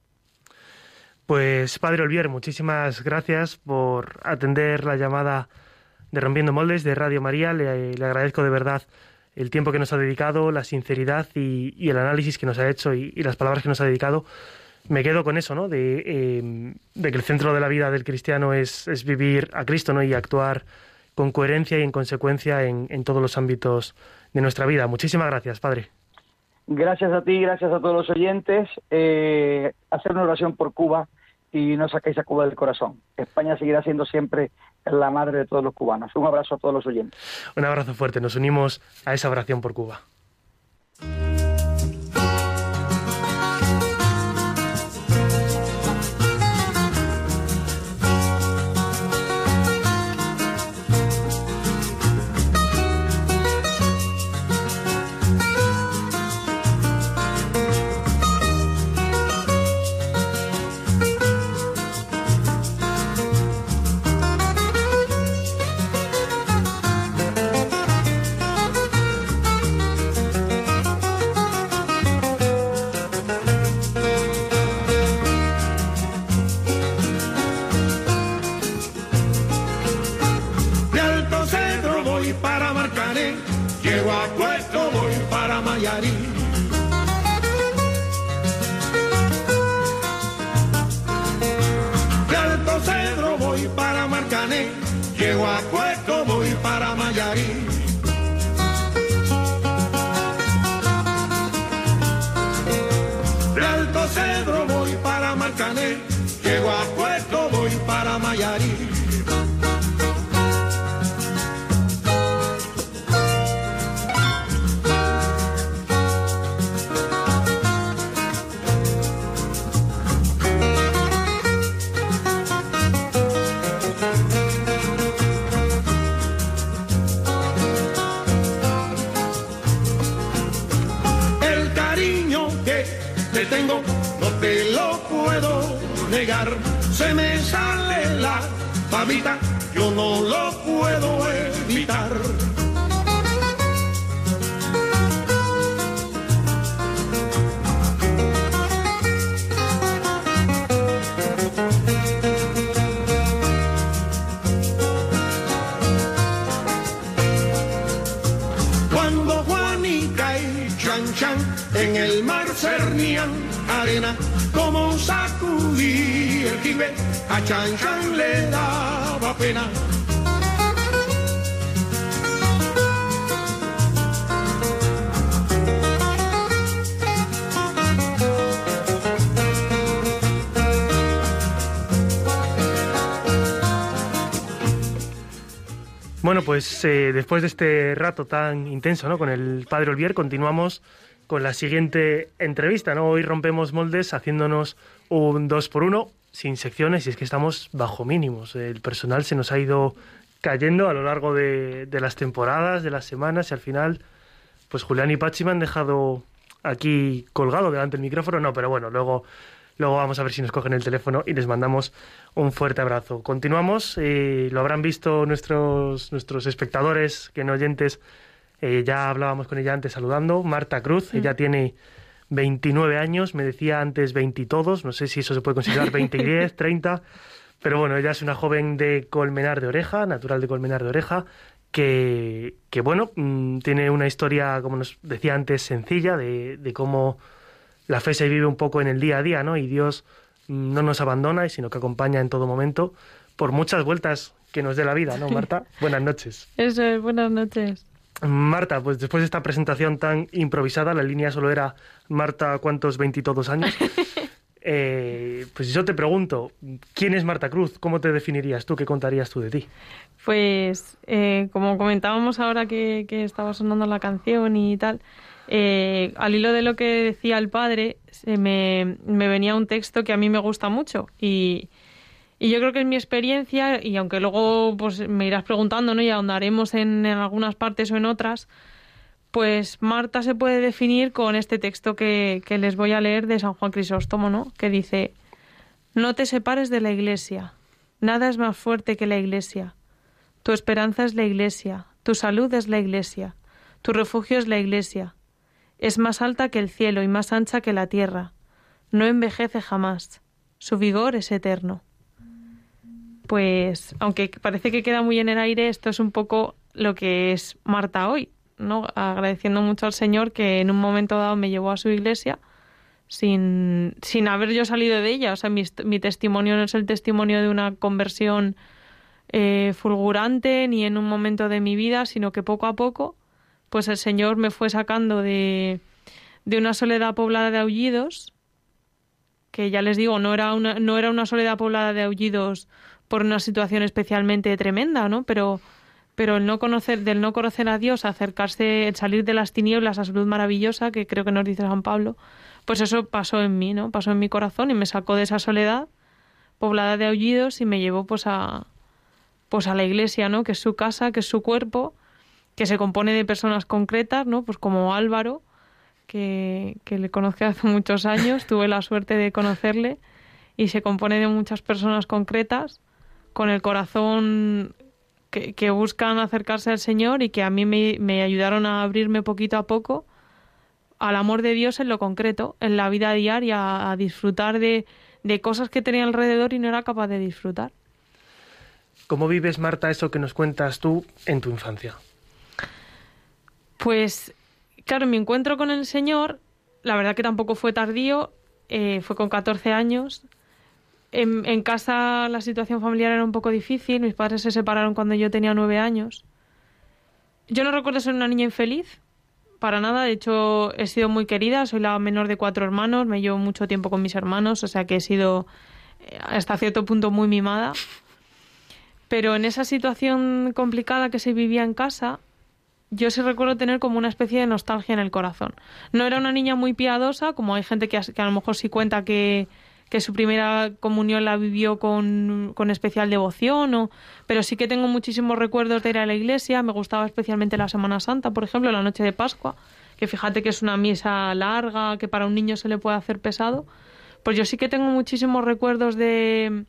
Pues Padre Olvier, muchísimas gracias por atender la llamada de Rompiendo Moldes de Radio María. Le, le agradezco de verdad el tiempo que nos ha dedicado, la sinceridad y, el análisis que nos ha hecho y las palabras que nos ha dedicado me quedo con eso, ¿no? De, eh, de, que el centro de la vida del cristiano es, es, vivir a Cristo, ¿no? Y actuar con coherencia y en consecuencia en, en todos los ámbitos de nuestra vida. Muchísimas gracias, Padre. Gracias a ti, gracias a todos los oyentes. Eh, hacer una oración por Cuba y no saquéis a Cuba del corazón. España seguirá siendo siempre la madre de todos los cubanos. Un abrazo a todos los oyentes. Un abrazo fuerte. Nos unimos a esa oración por Cuba. Llego a Puerto voy para Mayarí. De Alto Cedro voy para Marcané, llego a Puerto Se me sale la babita, yo no lo puedo evitar. Cuando Juanica y Chan Chan en el mar cernían arena, jibe, a Chan le daba pena. Bueno, pues eh, después de este rato tan intenso ¿no? con el padre Olvier, continuamos con la siguiente entrevista. ¿no? Hoy rompemos moldes haciéndonos un dos por uno sin secciones y es que estamos bajo mínimos. El personal se nos ha ido cayendo a lo largo de, de las temporadas, de las semanas y al final, pues Julián y Pachi me han dejado aquí colgado delante del micrófono. No, pero bueno, luego Luego vamos a ver si nos cogen el teléfono y les mandamos un fuerte abrazo. Continuamos, eh, lo habrán visto nuestros, nuestros espectadores, que no oyentes, eh, ya hablábamos con ella antes saludando. Marta Cruz, ella tiene 29 años, me decía antes 20 y todos, no sé si eso se puede considerar 20 y 10, 30, pero bueno, ella es una joven de Colmenar de Oreja, natural de Colmenar de Oreja, que, que bueno, mm, tiene una historia, como nos decía antes, sencilla de, de cómo la fe se vive un poco en el día a día, ¿no? Y Dios mm, no nos abandona, sino que acompaña en todo momento por muchas vueltas que nos dé la vida, ¿no, Marta? Buenas noches. Eso es, buenas noches. Marta, pues después de esta presentación tan improvisada, la línea solo era Marta, ¿cuántos veintitodos años? Eh, pues yo te pregunto, ¿quién es Marta Cruz? ¿Cómo te definirías tú? ¿Qué contarías tú de ti? Pues eh, como comentábamos ahora que, que estaba sonando la canción y tal, eh, al hilo de lo que decía el padre, se me, me venía un texto que a mí me gusta mucho y, y yo creo que es mi experiencia, y aunque luego pues, me irás preguntando ¿no? y ahondaremos en, en algunas partes o en otras, pues Marta se puede definir con este texto que, que les voy a leer de San Juan Crisóstomo, ¿no? que dice, no te separes de la iglesia, nada es más fuerte que la iglesia, tu esperanza es la iglesia, tu salud es la iglesia, tu refugio es la iglesia, es más alta que el cielo y más ancha que la tierra, no envejece jamás, su vigor es eterno. Pues, aunque parece que queda muy en el aire, esto es un poco lo que es Marta hoy, ¿no? Agradeciendo mucho al Señor que en un momento dado me llevó a su iglesia sin, sin haber yo salido de ella. O sea, mi, testimonio no es el testimonio de una conversión eh, fulgurante ni en un momento de mi vida, sino que poco a poco, pues el Señor me fue sacando de, de una soledad poblada de aullidos, que ya les digo, no era una, no era una soledad poblada de aullidos por una situación especialmente tremenda, ¿no? Pero, pero el no conocer, del no conocer a Dios, acercarse, el salir de las tinieblas a salud maravillosa, que creo que nos dice San Pablo, pues eso pasó en mí, ¿no? Pasó en mi corazón y me sacó de esa soledad poblada de aullidos y me llevó pues a pues a la iglesia, ¿no? Que es su casa, que es su cuerpo, que se compone de personas concretas, ¿no? Pues como Álvaro, que, que le conozco hace muchos años, tuve la suerte de conocerle y se compone de muchas personas concretas con el corazón que, que buscan acercarse al Señor y que a mí me, me ayudaron a abrirme poquito a poco al amor de Dios en lo concreto, en la vida diaria, a disfrutar de, de cosas que tenía alrededor y no era capaz de disfrutar. ¿Cómo vives, Marta, eso que nos cuentas tú en tu infancia? Pues, claro, mi encuentro con el Señor, la verdad que tampoco fue tardío, eh, fue con 14 años. En, en, casa la situación familiar era un poco difícil, mis padres se separaron cuando yo tenía nueve años. Yo no recuerdo ser una niña infeliz, para nada. De hecho, he sido muy querida. Soy la menor de cuatro hermanos. Me llevo mucho tiempo con mis hermanos. O sea que he sido eh, hasta cierto punto muy mimada. Pero en esa situación complicada que se vivía en casa, yo sí recuerdo tener como una especie de nostalgia en el corazón. No era una niña muy piadosa, como hay gente que, que a lo mejor sí cuenta que, que su primera comunión la vivió con, con, especial devoción, pero sí que tengo muchísimos recuerdos de ir a la iglesia, me gustaba especialmente la Semana Santa, por ejemplo, la noche de Pascua, que fíjate que es una misa larga, que para un niño se le puede hacer pesado, pues yo sí que tengo muchísimos recuerdos de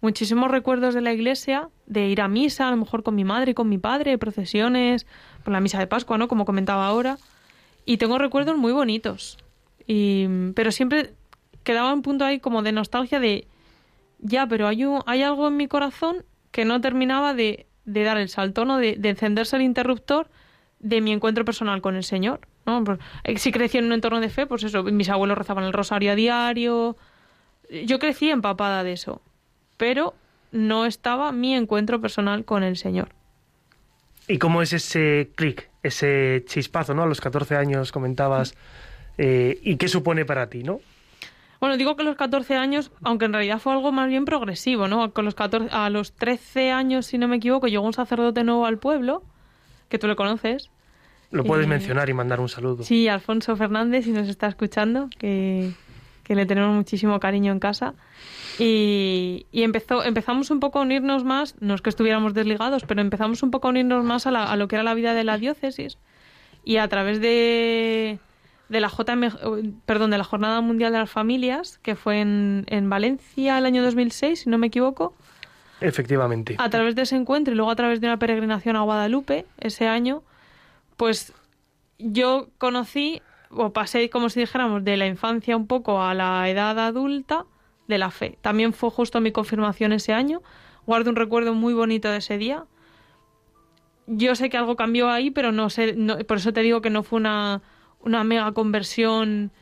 muchísimos recuerdos de la iglesia, de ir a misa, a lo mejor con mi madre y con mi padre, procesiones, por la misa de Pascua, ¿no? Como comentaba ahora, y tengo recuerdos muy bonitos. Y, pero siempre quedaba un punto ahí como de nostalgia de, ya, pero hay, un, hay algo en mi corazón que no terminaba de, de dar el salto, ¿no? De, de, encenderse el interruptor de mi encuentro personal con el Señor, ¿no? Pues, si crecí en un entorno de fe, pues eso, mis abuelos rezaban el rosario a diario, yo crecí empapada de eso, pero no estaba mi encuentro personal con el Señor. ¿Y cómo es ese clic, ese chispazo, ¿no? A los 14 años comentabas, eh, ¿y qué supone para ti, no? Bueno, digo que los 14 años, aunque en realidad fue algo más bien progresivo, ¿no? Con los 14, a los 13 años, si no me equivoco, llegó un sacerdote nuevo al pueblo, que tú lo conoces. Lo puedes eh, mencionar y mandar un saludo. Sí, Alfonso Fernández, si nos está escuchando, que, que le tenemos muchísimo cariño en casa. Y, y, empezó, empezamos un poco a unirnos más, no es que estuviéramos desligados, pero empezamos un poco a unirnos más a, la, a lo que era la vida de la diócesis. Y a través de, de la JM, perdón, de la Jornada Mundial de las Familias, que fue en, en Valencia el año 2006, si no me equivoco. Efectivamente. A través de ese encuentro y luego a través de una peregrinación a Guadalupe ese año, pues yo conocí o pasé, como si dijéramos, de la infancia un poco a la edad adulta de la fe. También fue justo mi confirmación ese año. Guardo un recuerdo muy bonito de ese día. Yo sé que algo cambió ahí, pero no sé, no, por eso te digo que no fue una una mega conversión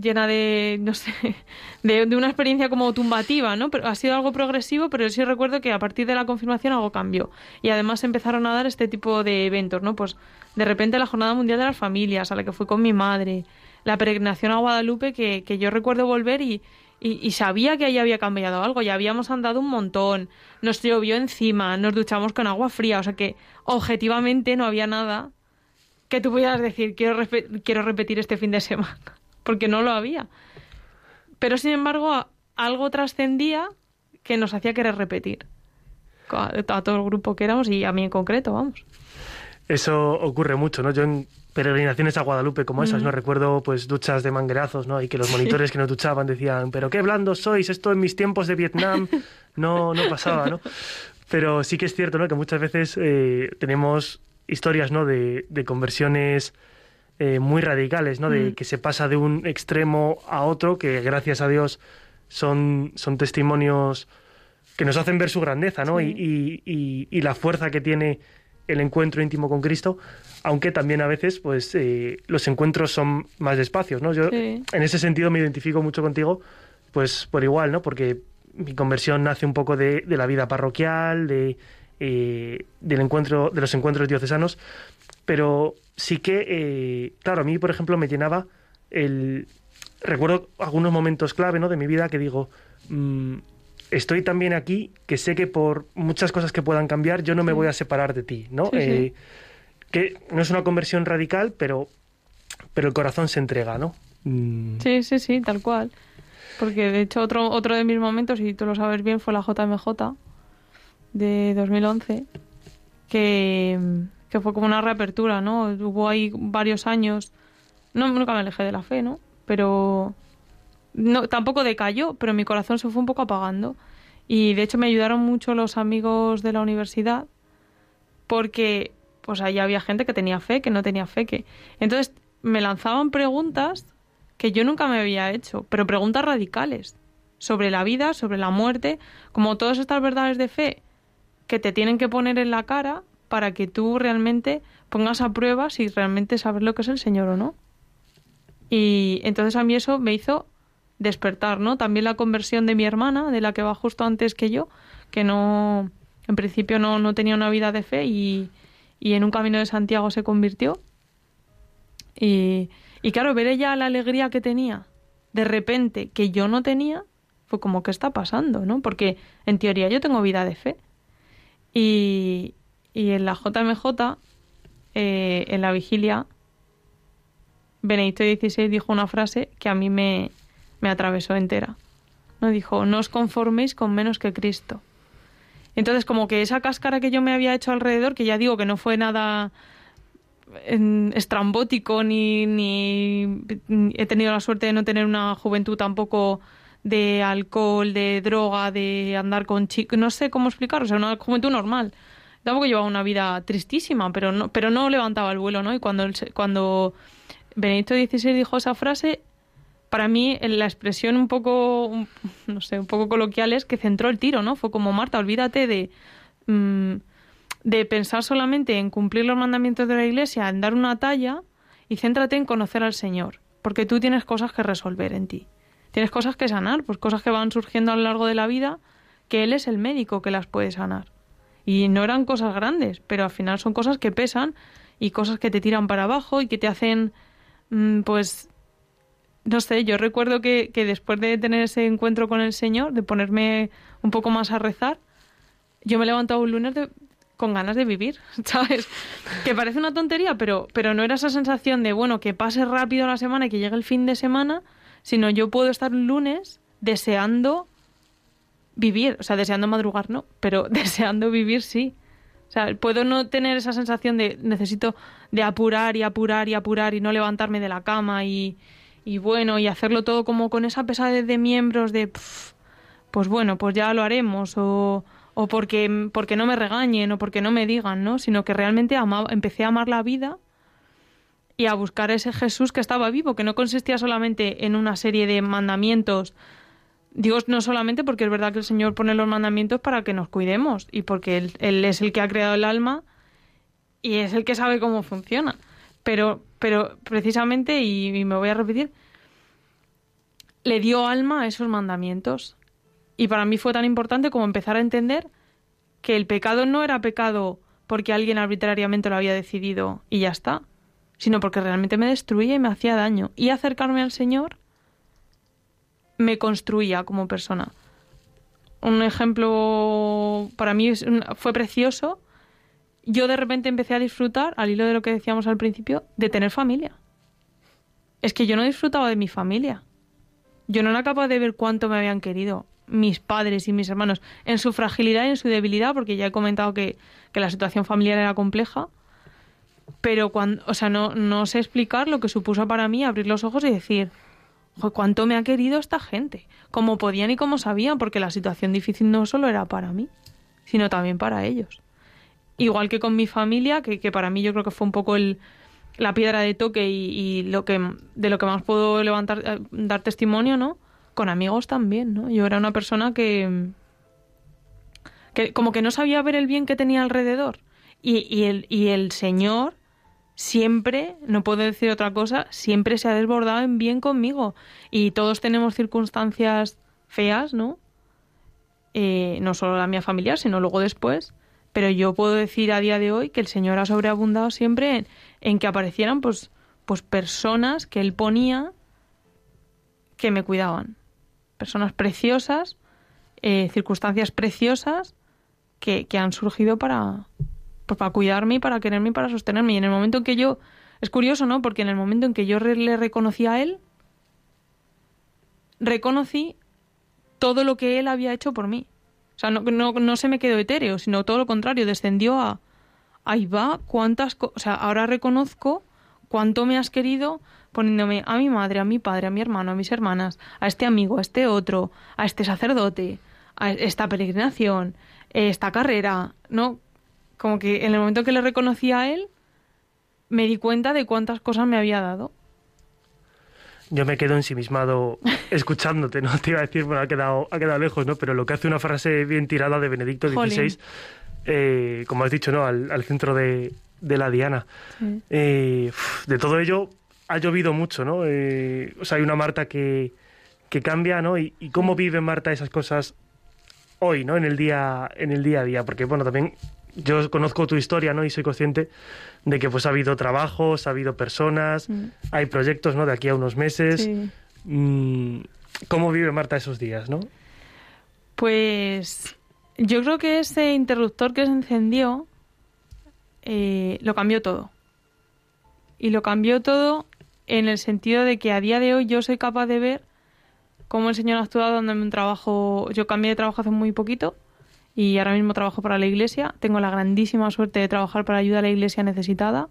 llena de, no sé, de, de, una experiencia como tumbativa, ¿no? Pero ha sido algo progresivo, pero sí recuerdo que a partir de la confirmación algo cambió. Y además empezaron a dar este tipo de eventos, ¿no? Pues de repente la Jornada Mundial de las Familias, a la que fui con mi madre, la peregrinación a Guadalupe, que, que yo recuerdo volver y, y, y, sabía que ahí había cambiado algo, ya habíamos andado un montón, nos llovió encima, nos duchamos con agua fría, o sea que objetivamente no había nada que tú pudieras decir, quiero, quiero repetir este fin de semana, porque no lo había. Pero sin embargo, algo trascendía que nos hacía querer repetir. A, todo el grupo que éramos y a mí en concreto, vamos. Eso ocurre mucho, ¿no? Yo en peregrinaciones a Guadalupe como esas, ¿no? Recuerdo pues duchas de manguerazos, ¿no? Y que los monitores que nos duchaban decían, pero qué blandos sois, esto en mis tiempos de Vietnam no, no pasaba, ¿no? Pero sí que es cierto, ¿no? Que muchas veces eh, tenemos historias ¿no? de, de conversiones eh, muy radicales, ¿no? de Mm. que se pasa de un extremo a otro, que gracias a Dios son, son testimonios que nos hacen ver su grandeza ¿no? Sí. y, y, y, la fuerza que tiene el encuentro íntimo con Cristo, aunque también a veces pues eh, los encuentros son más despacios. ¿no? Yo Sí. en ese sentido me identifico mucho contigo, pues por igual, ¿no? porque mi conversión nace un poco de, de la vida parroquial, de, eh, del encuentro, de los encuentros diocesanos, pero sí que, eh, claro, a mí, por ejemplo, me llenaba el... Recuerdo algunos momentos clave ¿no? de mi vida que digo, mm, estoy también aquí que sé que por muchas cosas que puedan cambiar yo no me voy a separar de ti, ¿no? Sí, sí. Eh, que no es una conversión radical, pero, pero el corazón se entrega, ¿no? Mm, Sí, sí, sí, tal cual. Porque de hecho otro, otro de mis momentos, y tú lo sabes bien, fue la JMJ de 2011, que, que fue como una reapertura, ¿no? Hubo ahí varios años, no, nunca me alejé de la fe, ¿no? Pero no, tampoco decayó, pero mi corazón se fue un poco apagando. Y de hecho me ayudaron mucho los amigos de la universidad, porque pues ahí había gente que tenía fe, que no tenía fe, que... Entonces me lanzaban preguntas que yo nunca me había hecho, pero preguntas radicales sobre la vida, sobre la muerte, como todas estas verdades de fe que te tienen que poner en la cara para que tú realmente pongas a prueba si realmente sabes lo que es el Señor o no. Y entonces a mí eso me hizo despertar, ¿no? También la conversión de mi hermana, de la que va justo antes que yo, que no, en principio no, no tenía una vida de fe y, y en un camino de Santiago se convirtió. Y, y claro, ver ella la alegría que tenía de repente que yo no tenía, fue como, ¿qué está pasando? ¿no? Porque en teoría yo tengo vida de fe. Y, y en la JMJ, eh, en la vigilia, Benedicto XVI dijo una frase que a mí me, me atravesó entera. ¿no? Dijo, no os conforméis con menos que Cristo. Entonces, como que esa cáscara que yo me había hecho alrededor, que ya digo que no fue nada estrambótico ni ni he tenido la suerte de no tener una juventud tampoco de alcohol, de droga, de andar con chicos, no sé cómo explicarlo, o sea, una juventud normal. Tampoco llevaba una vida tristísima, pero no, pero no levantaba el vuelo, ¿no? Y cuando, cuando Benedicto XVI dijo esa frase, para mí la expresión un poco, no sé, un poco coloquial es que centró el tiro, ¿no? Fue como, Marta, olvídate de, mm, de pensar solamente en cumplir los mandamientos de la Iglesia, en dar una talla y céntrate en conocer al Señor, porque tú tienes cosas que resolver en ti. Tienes cosas que sanar, pues cosas que van surgiendo a lo largo de la vida, que Él es el médico que las puede sanar. Y no eran cosas grandes, pero al final son cosas que pesan y cosas que te tiran para abajo y que te hacen, mm, pues, no sé, yo recuerdo que, que después de tener ese encuentro con el Señor, de ponerme un poco más a rezar, yo me levantaba un lunes de- con ganas de vivir, ¿sabes? Que parece una tontería, pero, pero no era esa sensación de, bueno, que pase rápido la semana y que llegue el fin de semana, sino yo puedo estar un lunes deseando vivir, o sea, deseando madrugar, no, pero deseando vivir sí. O sea, puedo no tener esa sensación de necesito de apurar y apurar y apurar y no levantarme de la cama y, y bueno, y hacerlo todo como con esa pesadez de miembros de, "Pf, pues bueno, pues ya lo haremos o, o porque, porque no me regañen o porque no me digan, ¿no? Sino que realmente empecé a amar la vida y a buscar ese Jesús que estaba vivo, que no consistía solamente en una serie de mandamientos. Digo no solamente porque es verdad que el Señor pone los mandamientos para que nos cuidemos y porque Él, Él es el que ha creado el alma y es el que sabe cómo funciona. Pero, pero precisamente, y, y me voy a repetir, le dio alma a esos mandamientos. Y para mí fue tan importante como empezar a entender que el pecado no era pecado porque alguien arbitrariamente lo había decidido y ya está, sino porque realmente me destruía y me hacía daño. Y acercarme al Señor me construía como persona. Un ejemplo para mí fue precioso. Yo de repente empecé a disfrutar, al hilo de lo que decíamos al principio, de tener familia. Es que yo no disfrutaba de mi familia. Yo no era capaz de ver cuánto me habían querido mis padres y mis hermanos en su fragilidad y en su debilidad, porque ya he comentado que, que la situación familiar era compleja. Pero cuando, o sea, no, no sé explicar lo que supuso para mí abrir los ojos y decir, "Jo, cuánto me ha querido esta gente, cómo podían y cómo sabían, porque la situación difícil no solo era para mí, sino también para ellos. Igual que con mi familia, que, que para mí yo creo que fue un poco el, la piedra de toque y, y lo que de lo que más puedo levantar eh, dar testimonio, ¿no? Con amigos también, ¿no? Yo era una persona que que como que no sabía ver el bien que tenía alrededor y, el y el Señor siempre, no puedo decir otra cosa, siempre se ha desbordado en bien conmigo y todos tenemos circunstancias feas, ¿no? eh, no solo la mía familiar, sino luego después. Pero yo puedo decir a día de hoy que el Señor ha sobreabundado siempre en, que aparecieran pues, pues personas que Él ponía que me cuidaban. Personas preciosas, eh, circunstancias preciosas que han surgido para, pues, para cuidarme para quererme y para sostenerme. Y en el momento en que yo, es curioso, ¿no? Porque en el momento en que yo le reconocí a Él, reconocí todo lo que Él había hecho por mí. O sea, no, no, no se me quedó etéreo, sino todo lo contrario, descendió a, ahí va, cuántas cosas, o sea, ahora reconozco cuánto me has querido poniéndome a mi madre, a mi padre, a mi hermano, a mis hermanas, a este amigo, a este otro, a este sacerdote, a esta peregrinación, esta carrera, ¿no? Como que en el momento que le reconocí a él, me di cuenta de cuántas cosas me había dado. Yo me quedo ensimismado escuchándote, ¿no? Te iba a decir, bueno, ha quedado, ha quedado lejos, ¿no? Pero lo que hace una frase bien tirada de Benedicto. XVI, eh, como has dicho, ¿no? Al, al centro de, de la diana. Sí. Eh, de todo ello ha llovido mucho, ¿no? Eh, o sea, hay una Marta que, que cambia, ¿no? Y, y cómo vive Marta esas cosas hoy, ¿no? En el día, en el día a día, porque bueno, también yo conozco tu historia, ¿no? Y soy consciente de que pues ha habido trabajos, ha habido personas, Mm. hay proyectos, ¿no? De aquí a unos meses. Sí. Mm, ¿Cómo vive Marta esos días, no? Pues yo creo que ese interruptor que se encendió eh, lo cambió todo. Y lo cambió todo en el sentido de que a día de hoy yo soy capaz de ver cómo el Señor ha actuado dándome un trabajo. Yo cambié de trabajo hace muy poquito y ahora mismo trabajo para la iglesia. Tengo la grandísima suerte de trabajar para ayudar a la iglesia necesitada.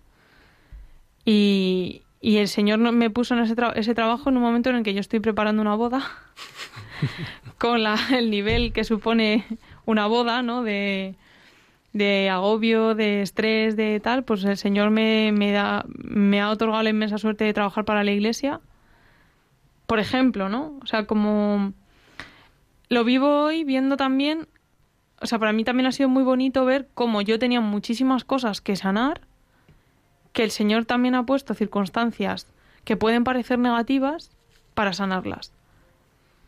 Y, y el Señor me puso en ese, tra- ese trabajo en un momento en el que yo estoy preparando una boda con la, el nivel que supone una boda, ¿no? De, de agobio, de estrés, de tal, pues el Señor me, me, da, me ha otorgado la inmensa suerte de trabajar para la iglesia. Por ejemplo, ¿no? O sea, como lo vivo hoy viendo también, o sea, para mí también ha sido muy bonito ver cómo yo tenía muchísimas cosas que sanar, que el Señor también ha puesto circunstancias que pueden parecer negativas para sanarlas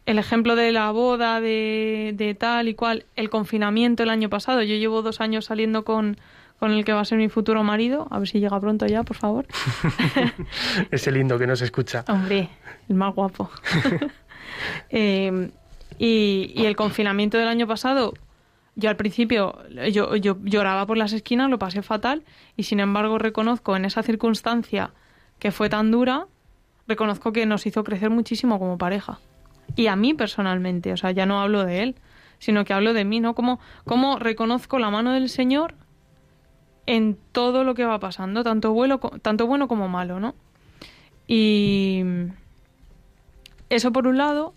el ejemplo de la boda, de, de tal y cual, el confinamiento el año pasado. Yo llevo dos años saliendo con, con el que va a ser mi futuro marido. A ver si llega pronto ya, por favor. Ese lindo que nos escucha. Hombre, el más guapo. Eh, y, y el confinamiento del año pasado, yo al principio yo, yo lloraba por las esquinas, lo pasé fatal, y sin embargo reconozco en esa circunstancia que fue tan dura, reconozco que nos hizo crecer muchísimo como pareja. Y a mí personalmente, o sea, ya no hablo de él, sino que hablo de mí, ¿no? Como, como reconozco la mano del Señor en todo lo que va pasando, tanto bueno, tanto bueno como malo, ¿no? Y eso por un lado,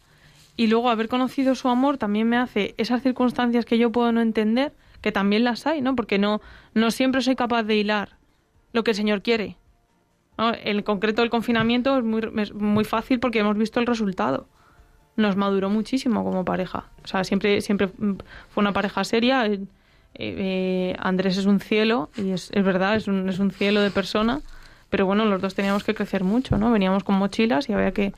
y luego haber conocido su amor también me hace esas circunstancias que yo puedo no entender, que también las hay, ¿no? Porque no, no siempre soy capaz de hilar lo que el Señor quiere. ¿no? En concreto el confinamiento es muy, muy fácil porque hemos visto el resultado. Nos maduró muchísimo como pareja. O sea, siempre, siempre fue una pareja seria. Eh, eh, Andrés es un cielo, y es, es verdad, es un, es un cielo de persona. Pero bueno, los dos teníamos que crecer mucho, ¿no? Veníamos con mochilas y había que...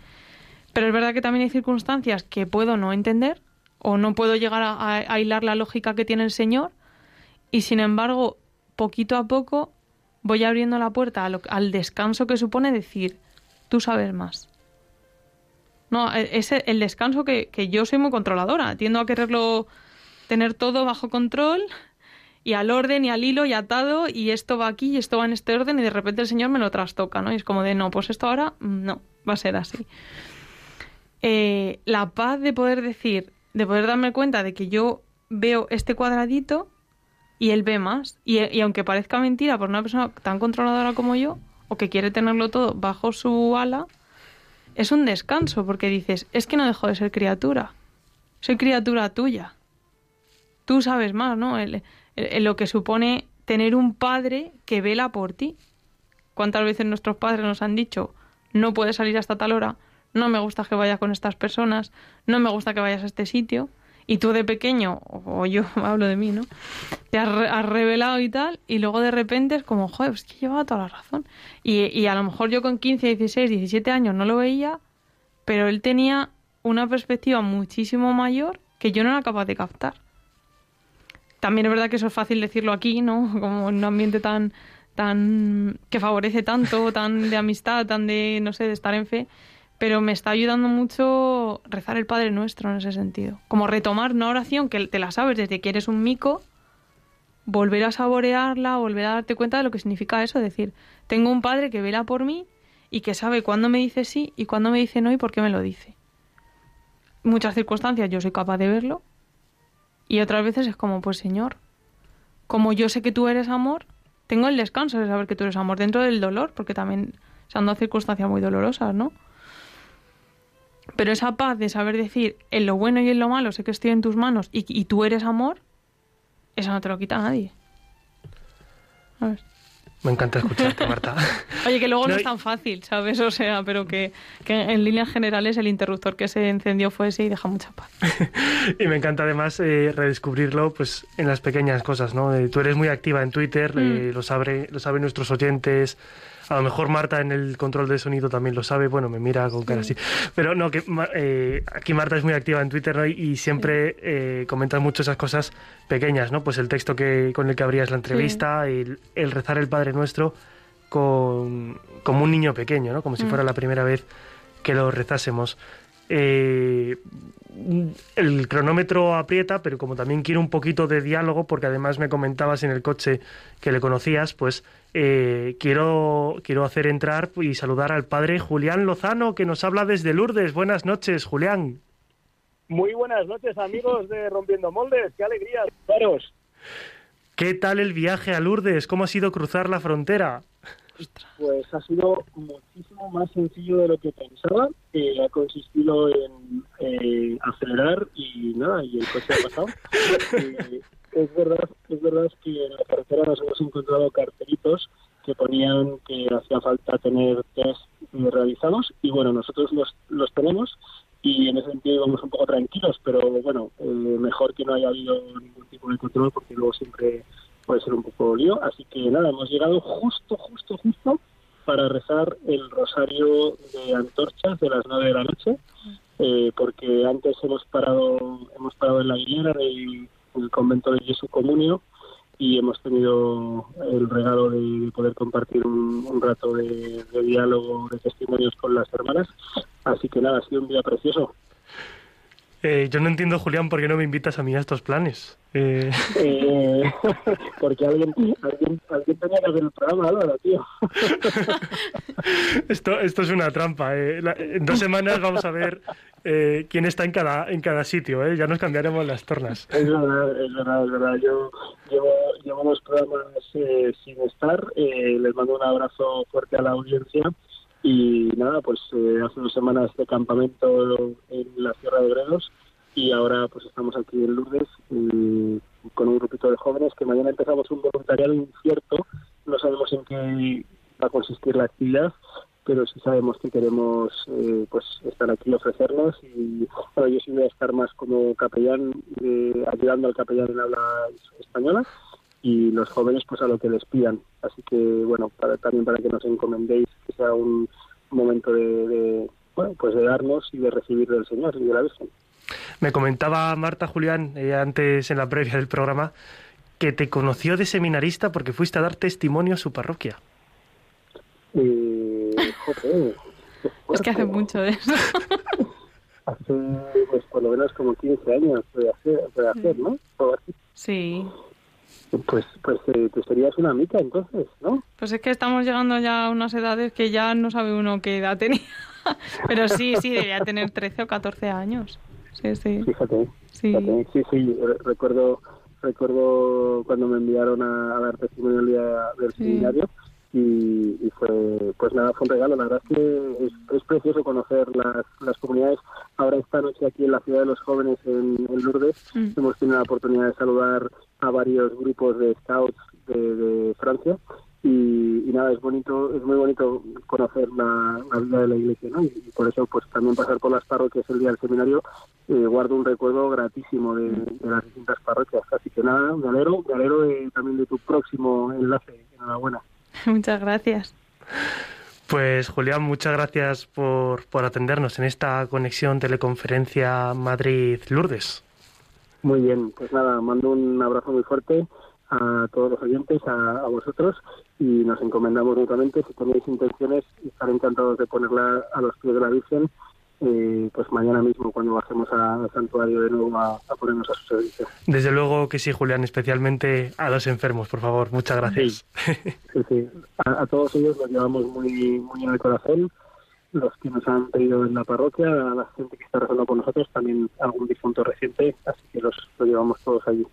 Pero es verdad que también hay circunstancias que puedo no entender o no puedo llegar a, a- hilar la lógica que tiene el Señor y sin embargo, poquito a poco voy abriendo la puerta al descanso que supone decir, tú sabes más. No, e- ese el descanso que, que yo soy muy controladora, tiendo a quererlo tener todo bajo control y al orden y al hilo y atado y esto va aquí y esto va en este orden y de repente el Señor me lo trastoca, ¿no? Y es como de, no, pues esto ahora mm, no, va a ser así. Eh, la paz de poder decir, de poder darme cuenta de que yo veo este cuadradito y él ve más. Y, y aunque parezca mentira por una persona tan controladora como yo, o que quiere tenerlo todo bajo su ala, es un descanso porque dices, es que no dejo de ser criatura. Soy criatura tuya. Tú sabes más, ¿no? El- lo que supone tener un padre que vela por ti. ¿Cuántas veces nuestros padres nos han dicho, no puedes salir hasta tal hora, no me gusta que vayas con estas personas, no me gusta que vayas a este sitio? Y tú de pequeño, o yo hablo de mí, ¿no? Te has, has revelado y tal, y luego de repente es como, joder, es que llevaba toda la razón. Y, y a lo mejor yo con 15, 16, 17 años no lo veía, pero él tenía una perspectiva muchísimo mayor que yo no era capaz de captar. También es verdad que eso es fácil decirlo aquí, ¿no? Como en un ambiente tan, tan que favorece tanto, tan de amistad, tan de, no sé, de estar en fe, pero me está ayudando mucho rezar el Padre Nuestro en ese sentido. Como retomar una oración que te la sabes desde que eres un mico, volver a saborearla, volver a darte cuenta de lo que significa eso, decir, tengo un Padre que vela por mí y que sabe cuándo me dice sí y cuándo me dice no y por qué me lo dice. Muchas circunstancias yo soy capaz de verlo y otras veces es como, pues Señor, como yo sé que tú eres amor, tengo el descanso de saber que tú eres amor dentro del dolor, porque también se han dado circunstancias muy dolorosas, ¿no? Pero esa paz de saber decir en lo bueno y en lo malo sé que estoy en tus manos y, y tú eres amor, eso no te lo quita nadie. ¿Sabes? Me encanta escucharte, Marta. Oye, que luego no, No, es tan fácil, ¿sabes? O sea, pero que, que en líneas generales el interruptor que se encendió fue ese y deja mucha paz. Y me encanta además eh, redescubrirlo pues en las pequeñas cosas, ¿no? Eh, tú eres muy activa en Twitter, eh, lo, sabe, lo saben nuestros oyentes. A lo mejor Marta en el control de sonido también lo sabe. Bueno, me mira con cara así. Pero no, que eh, aquí Marta es muy activa en Twitter ¿no? y, y siempre eh, comenta mucho esas cosas pequeñas, ¿no? Pues el texto que, con el que abrías la entrevista, el, el rezar el Padre Nuestro con, como un niño pequeño, ¿no? Como si Mm. fuera la primera vez que lo rezásemos. Eh, el cronómetro aprieta, pero como también quiero un poquito de diálogo, porque además me comentabas en el coche que le conocías, pues eh, quiero, quiero hacer entrar y saludar al padre Julián Lozano, que nos habla desde Lourdes. Buenas noches, Julián. Muy buenas noches, amigos de Rompiendo Moldes. Qué alegría veros. ¿Qué tal el viaje a Lourdes? ¿Cómo ha sido cruzar la frontera? Pues ha sido muchísimo más sencillo de lo que pensaba. Eh, ha consistido en eh, acelerar y nada, y el coche ha pasado. Es verdad, es verdad que en la carretera nos hemos encontrado cartelitos que ponían que hacía falta tener test eh, realizados y bueno, nosotros los, los tenemos y en ese sentido íbamos un poco tranquilos, pero bueno, eh, mejor que no haya habido ningún tipo de control porque luego siempre puede ser un poco lío. Así que nada, hemos llegado justo, justo, justo para rezar el rosario de antorchas de las nueve de la noche, eh, porque antes hemos parado, hemos parado en la hilera del, del convento de Jesús Comunio y hemos tenido el regalo de, de poder compartir un, rato de diálogo, de testimonios con las hermanas. Así que nada, ha sido un día precioso. Eh, yo no entiendo, Julián, por qué no me invitas a mí a estos planes. Eh, Eh, porque alguien, alguien, alguien tenía que hacer el programa, Álvaro, tío. esto, esto es una trampa. eh. La- en dos semanas vamos a ver eh, quién está en cada, en cada sitio. eh. Ya nos cambiaremos las tornas. Es verdad, es verdad, es verdad. Yo llevo, llevo los programas eh, sin estar. Eh, les mando un abrazo fuerte a la audiencia. Y nada, pues eh, hace dos semanas de campamento en la Sierra de Gredos y ahora pues estamos aquí en Lourdes eh, con un grupito de jóvenes que mañana empezamos un voluntariado incierto. No sabemos en qué va a consistir la actividad, pero sí sabemos que queremos eh, pues estar aquí ofrecernos y bueno, yo sí voy a estar más como capellán eh, ayudando al capellán en habla española y los jóvenes pues a lo que les pidan así que bueno para, también para que nos encomendéis que sea un momento de, de, bueno pues de darnos y de recibir del Señor y de la Virgen Me comentaba Marta Julián eh, antes en la previa del programa que te conoció de seminarista porque fuiste a dar testimonio a su parroquia. eh, joder, Es que hace mucho de eso. hace pues por lo menos como 15 años de hacer, de hacer ¿no? Sí. Pues pues eh, tú serías una mica entonces ¿no? Pues es que estamos llegando ya a unas edades que ya no sabe uno qué edad tenía. Pero sí, sí, debería tener 13 o 14 años. Sí, sí. Fíjate, Sí. fíjate. sí, sí, re- recuerdo, recuerdo cuando me enviaron a, a dar testimonio el día del Sí. seminario y, y fue, pues nada, fue un regalo. La verdad es que es, es precioso conocer las, las comunidades. Ahora esta noche aquí en la ciudad de los jóvenes en, en Lourdes Mm. hemos tenido la oportunidad de saludar a varios grupos de scouts de, de Francia y, y nada es bonito es muy bonito conocer la, la vida de la iglesia ¿no? y, y por eso pues también pasar por las parroquias el día del seminario eh, guardo un recuerdo gratísimo de, de las distintas parroquias así que nada me alegro me alegro de- también de tu próximo enlace enhorabuena Muchas gracias. Pues Julián, muchas gracias por, por atendernos en esta conexión teleconferencia Madrid-Lourdes. Muy bien, pues nada, mando un abrazo muy fuerte a todos los oyentes, a, a vosotros, y nos encomendamos mutuamente. Si tenéis intenciones, estaré encantados de ponerla a los pies de la Virgen, eh, pues mañana mismo cuando bajemos al santuario de nuevo a, a ponernos a su servicio. Desde luego que sí, Julián, especialmente a los enfermos, por favor. Muchas gracias. Sí, sí. A, a todos ellos los llevamos muy, muy en el corazón. Los que nos han pedido en la parroquia, a la gente que está rezando por nosotros, también algún difunto reciente, así que los, los llevamos todos allí.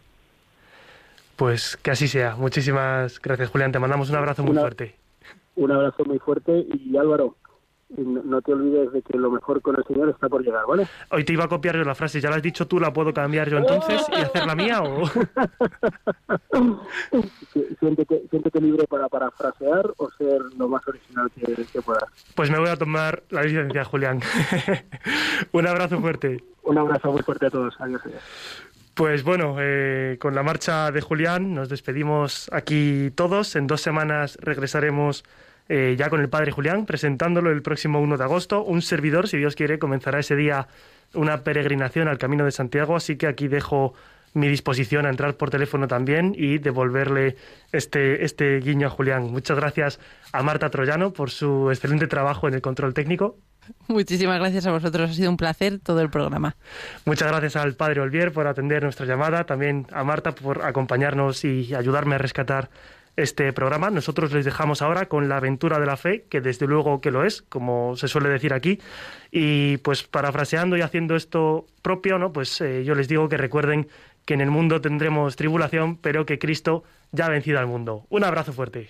Pues que así sea. Muchísimas gracias, Julián. Te mandamos un abrazo muy Una- fuerte. Un abrazo muy fuerte y Álvaro, no, no te olvides de que lo mejor con el Señor está por llegar, ¿vale? Hoy te iba a copiar yo la frase. ¿Ya la has dicho tú? ¿La puedo cambiar yo entonces y hacer la mía? O... Siéntete, siéntete libre para parafrasear o ser lo más original que, que puedas. Pues me voy a tomar la licencia, Julián. un abrazo fuerte. Un abrazo muy fuerte a todos. Adiós. adiós. Pues bueno, eh, con la marcha de Julián nos despedimos aquí todos. En dos semanas regresaremos eh, ya con el padre Julián, presentándolo el próximo 1 de agosto. Un servidor, si Dios quiere, comenzará ese día una peregrinación al Camino de Santiago, así que aquí dejo mi disposición a entrar por teléfono también y devolverle este, este guiño a Julián. Muchas gracias a Marta Troyano por su excelente trabajo en el control técnico. Muchísimas gracias a vosotros. Ha sido un placer todo el programa. Muchas gracias al padre Olvier por atender nuestra llamada, también a Marta por acompañarnos y ayudarme a rescatar este programa. Nosotros les dejamos ahora con la aventura de la fe, que desde luego que lo es, como se suele decir aquí. Y pues parafraseando y haciendo esto propio, ¿no? Pues eh, yo les digo que recuerden que en el mundo tendremos tribulación, pero que Cristo ya ha vencido al mundo. Un abrazo fuerte.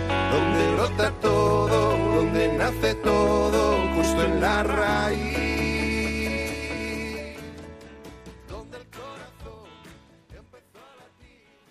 donde brota todo, donde nace todo, justo en la raíz.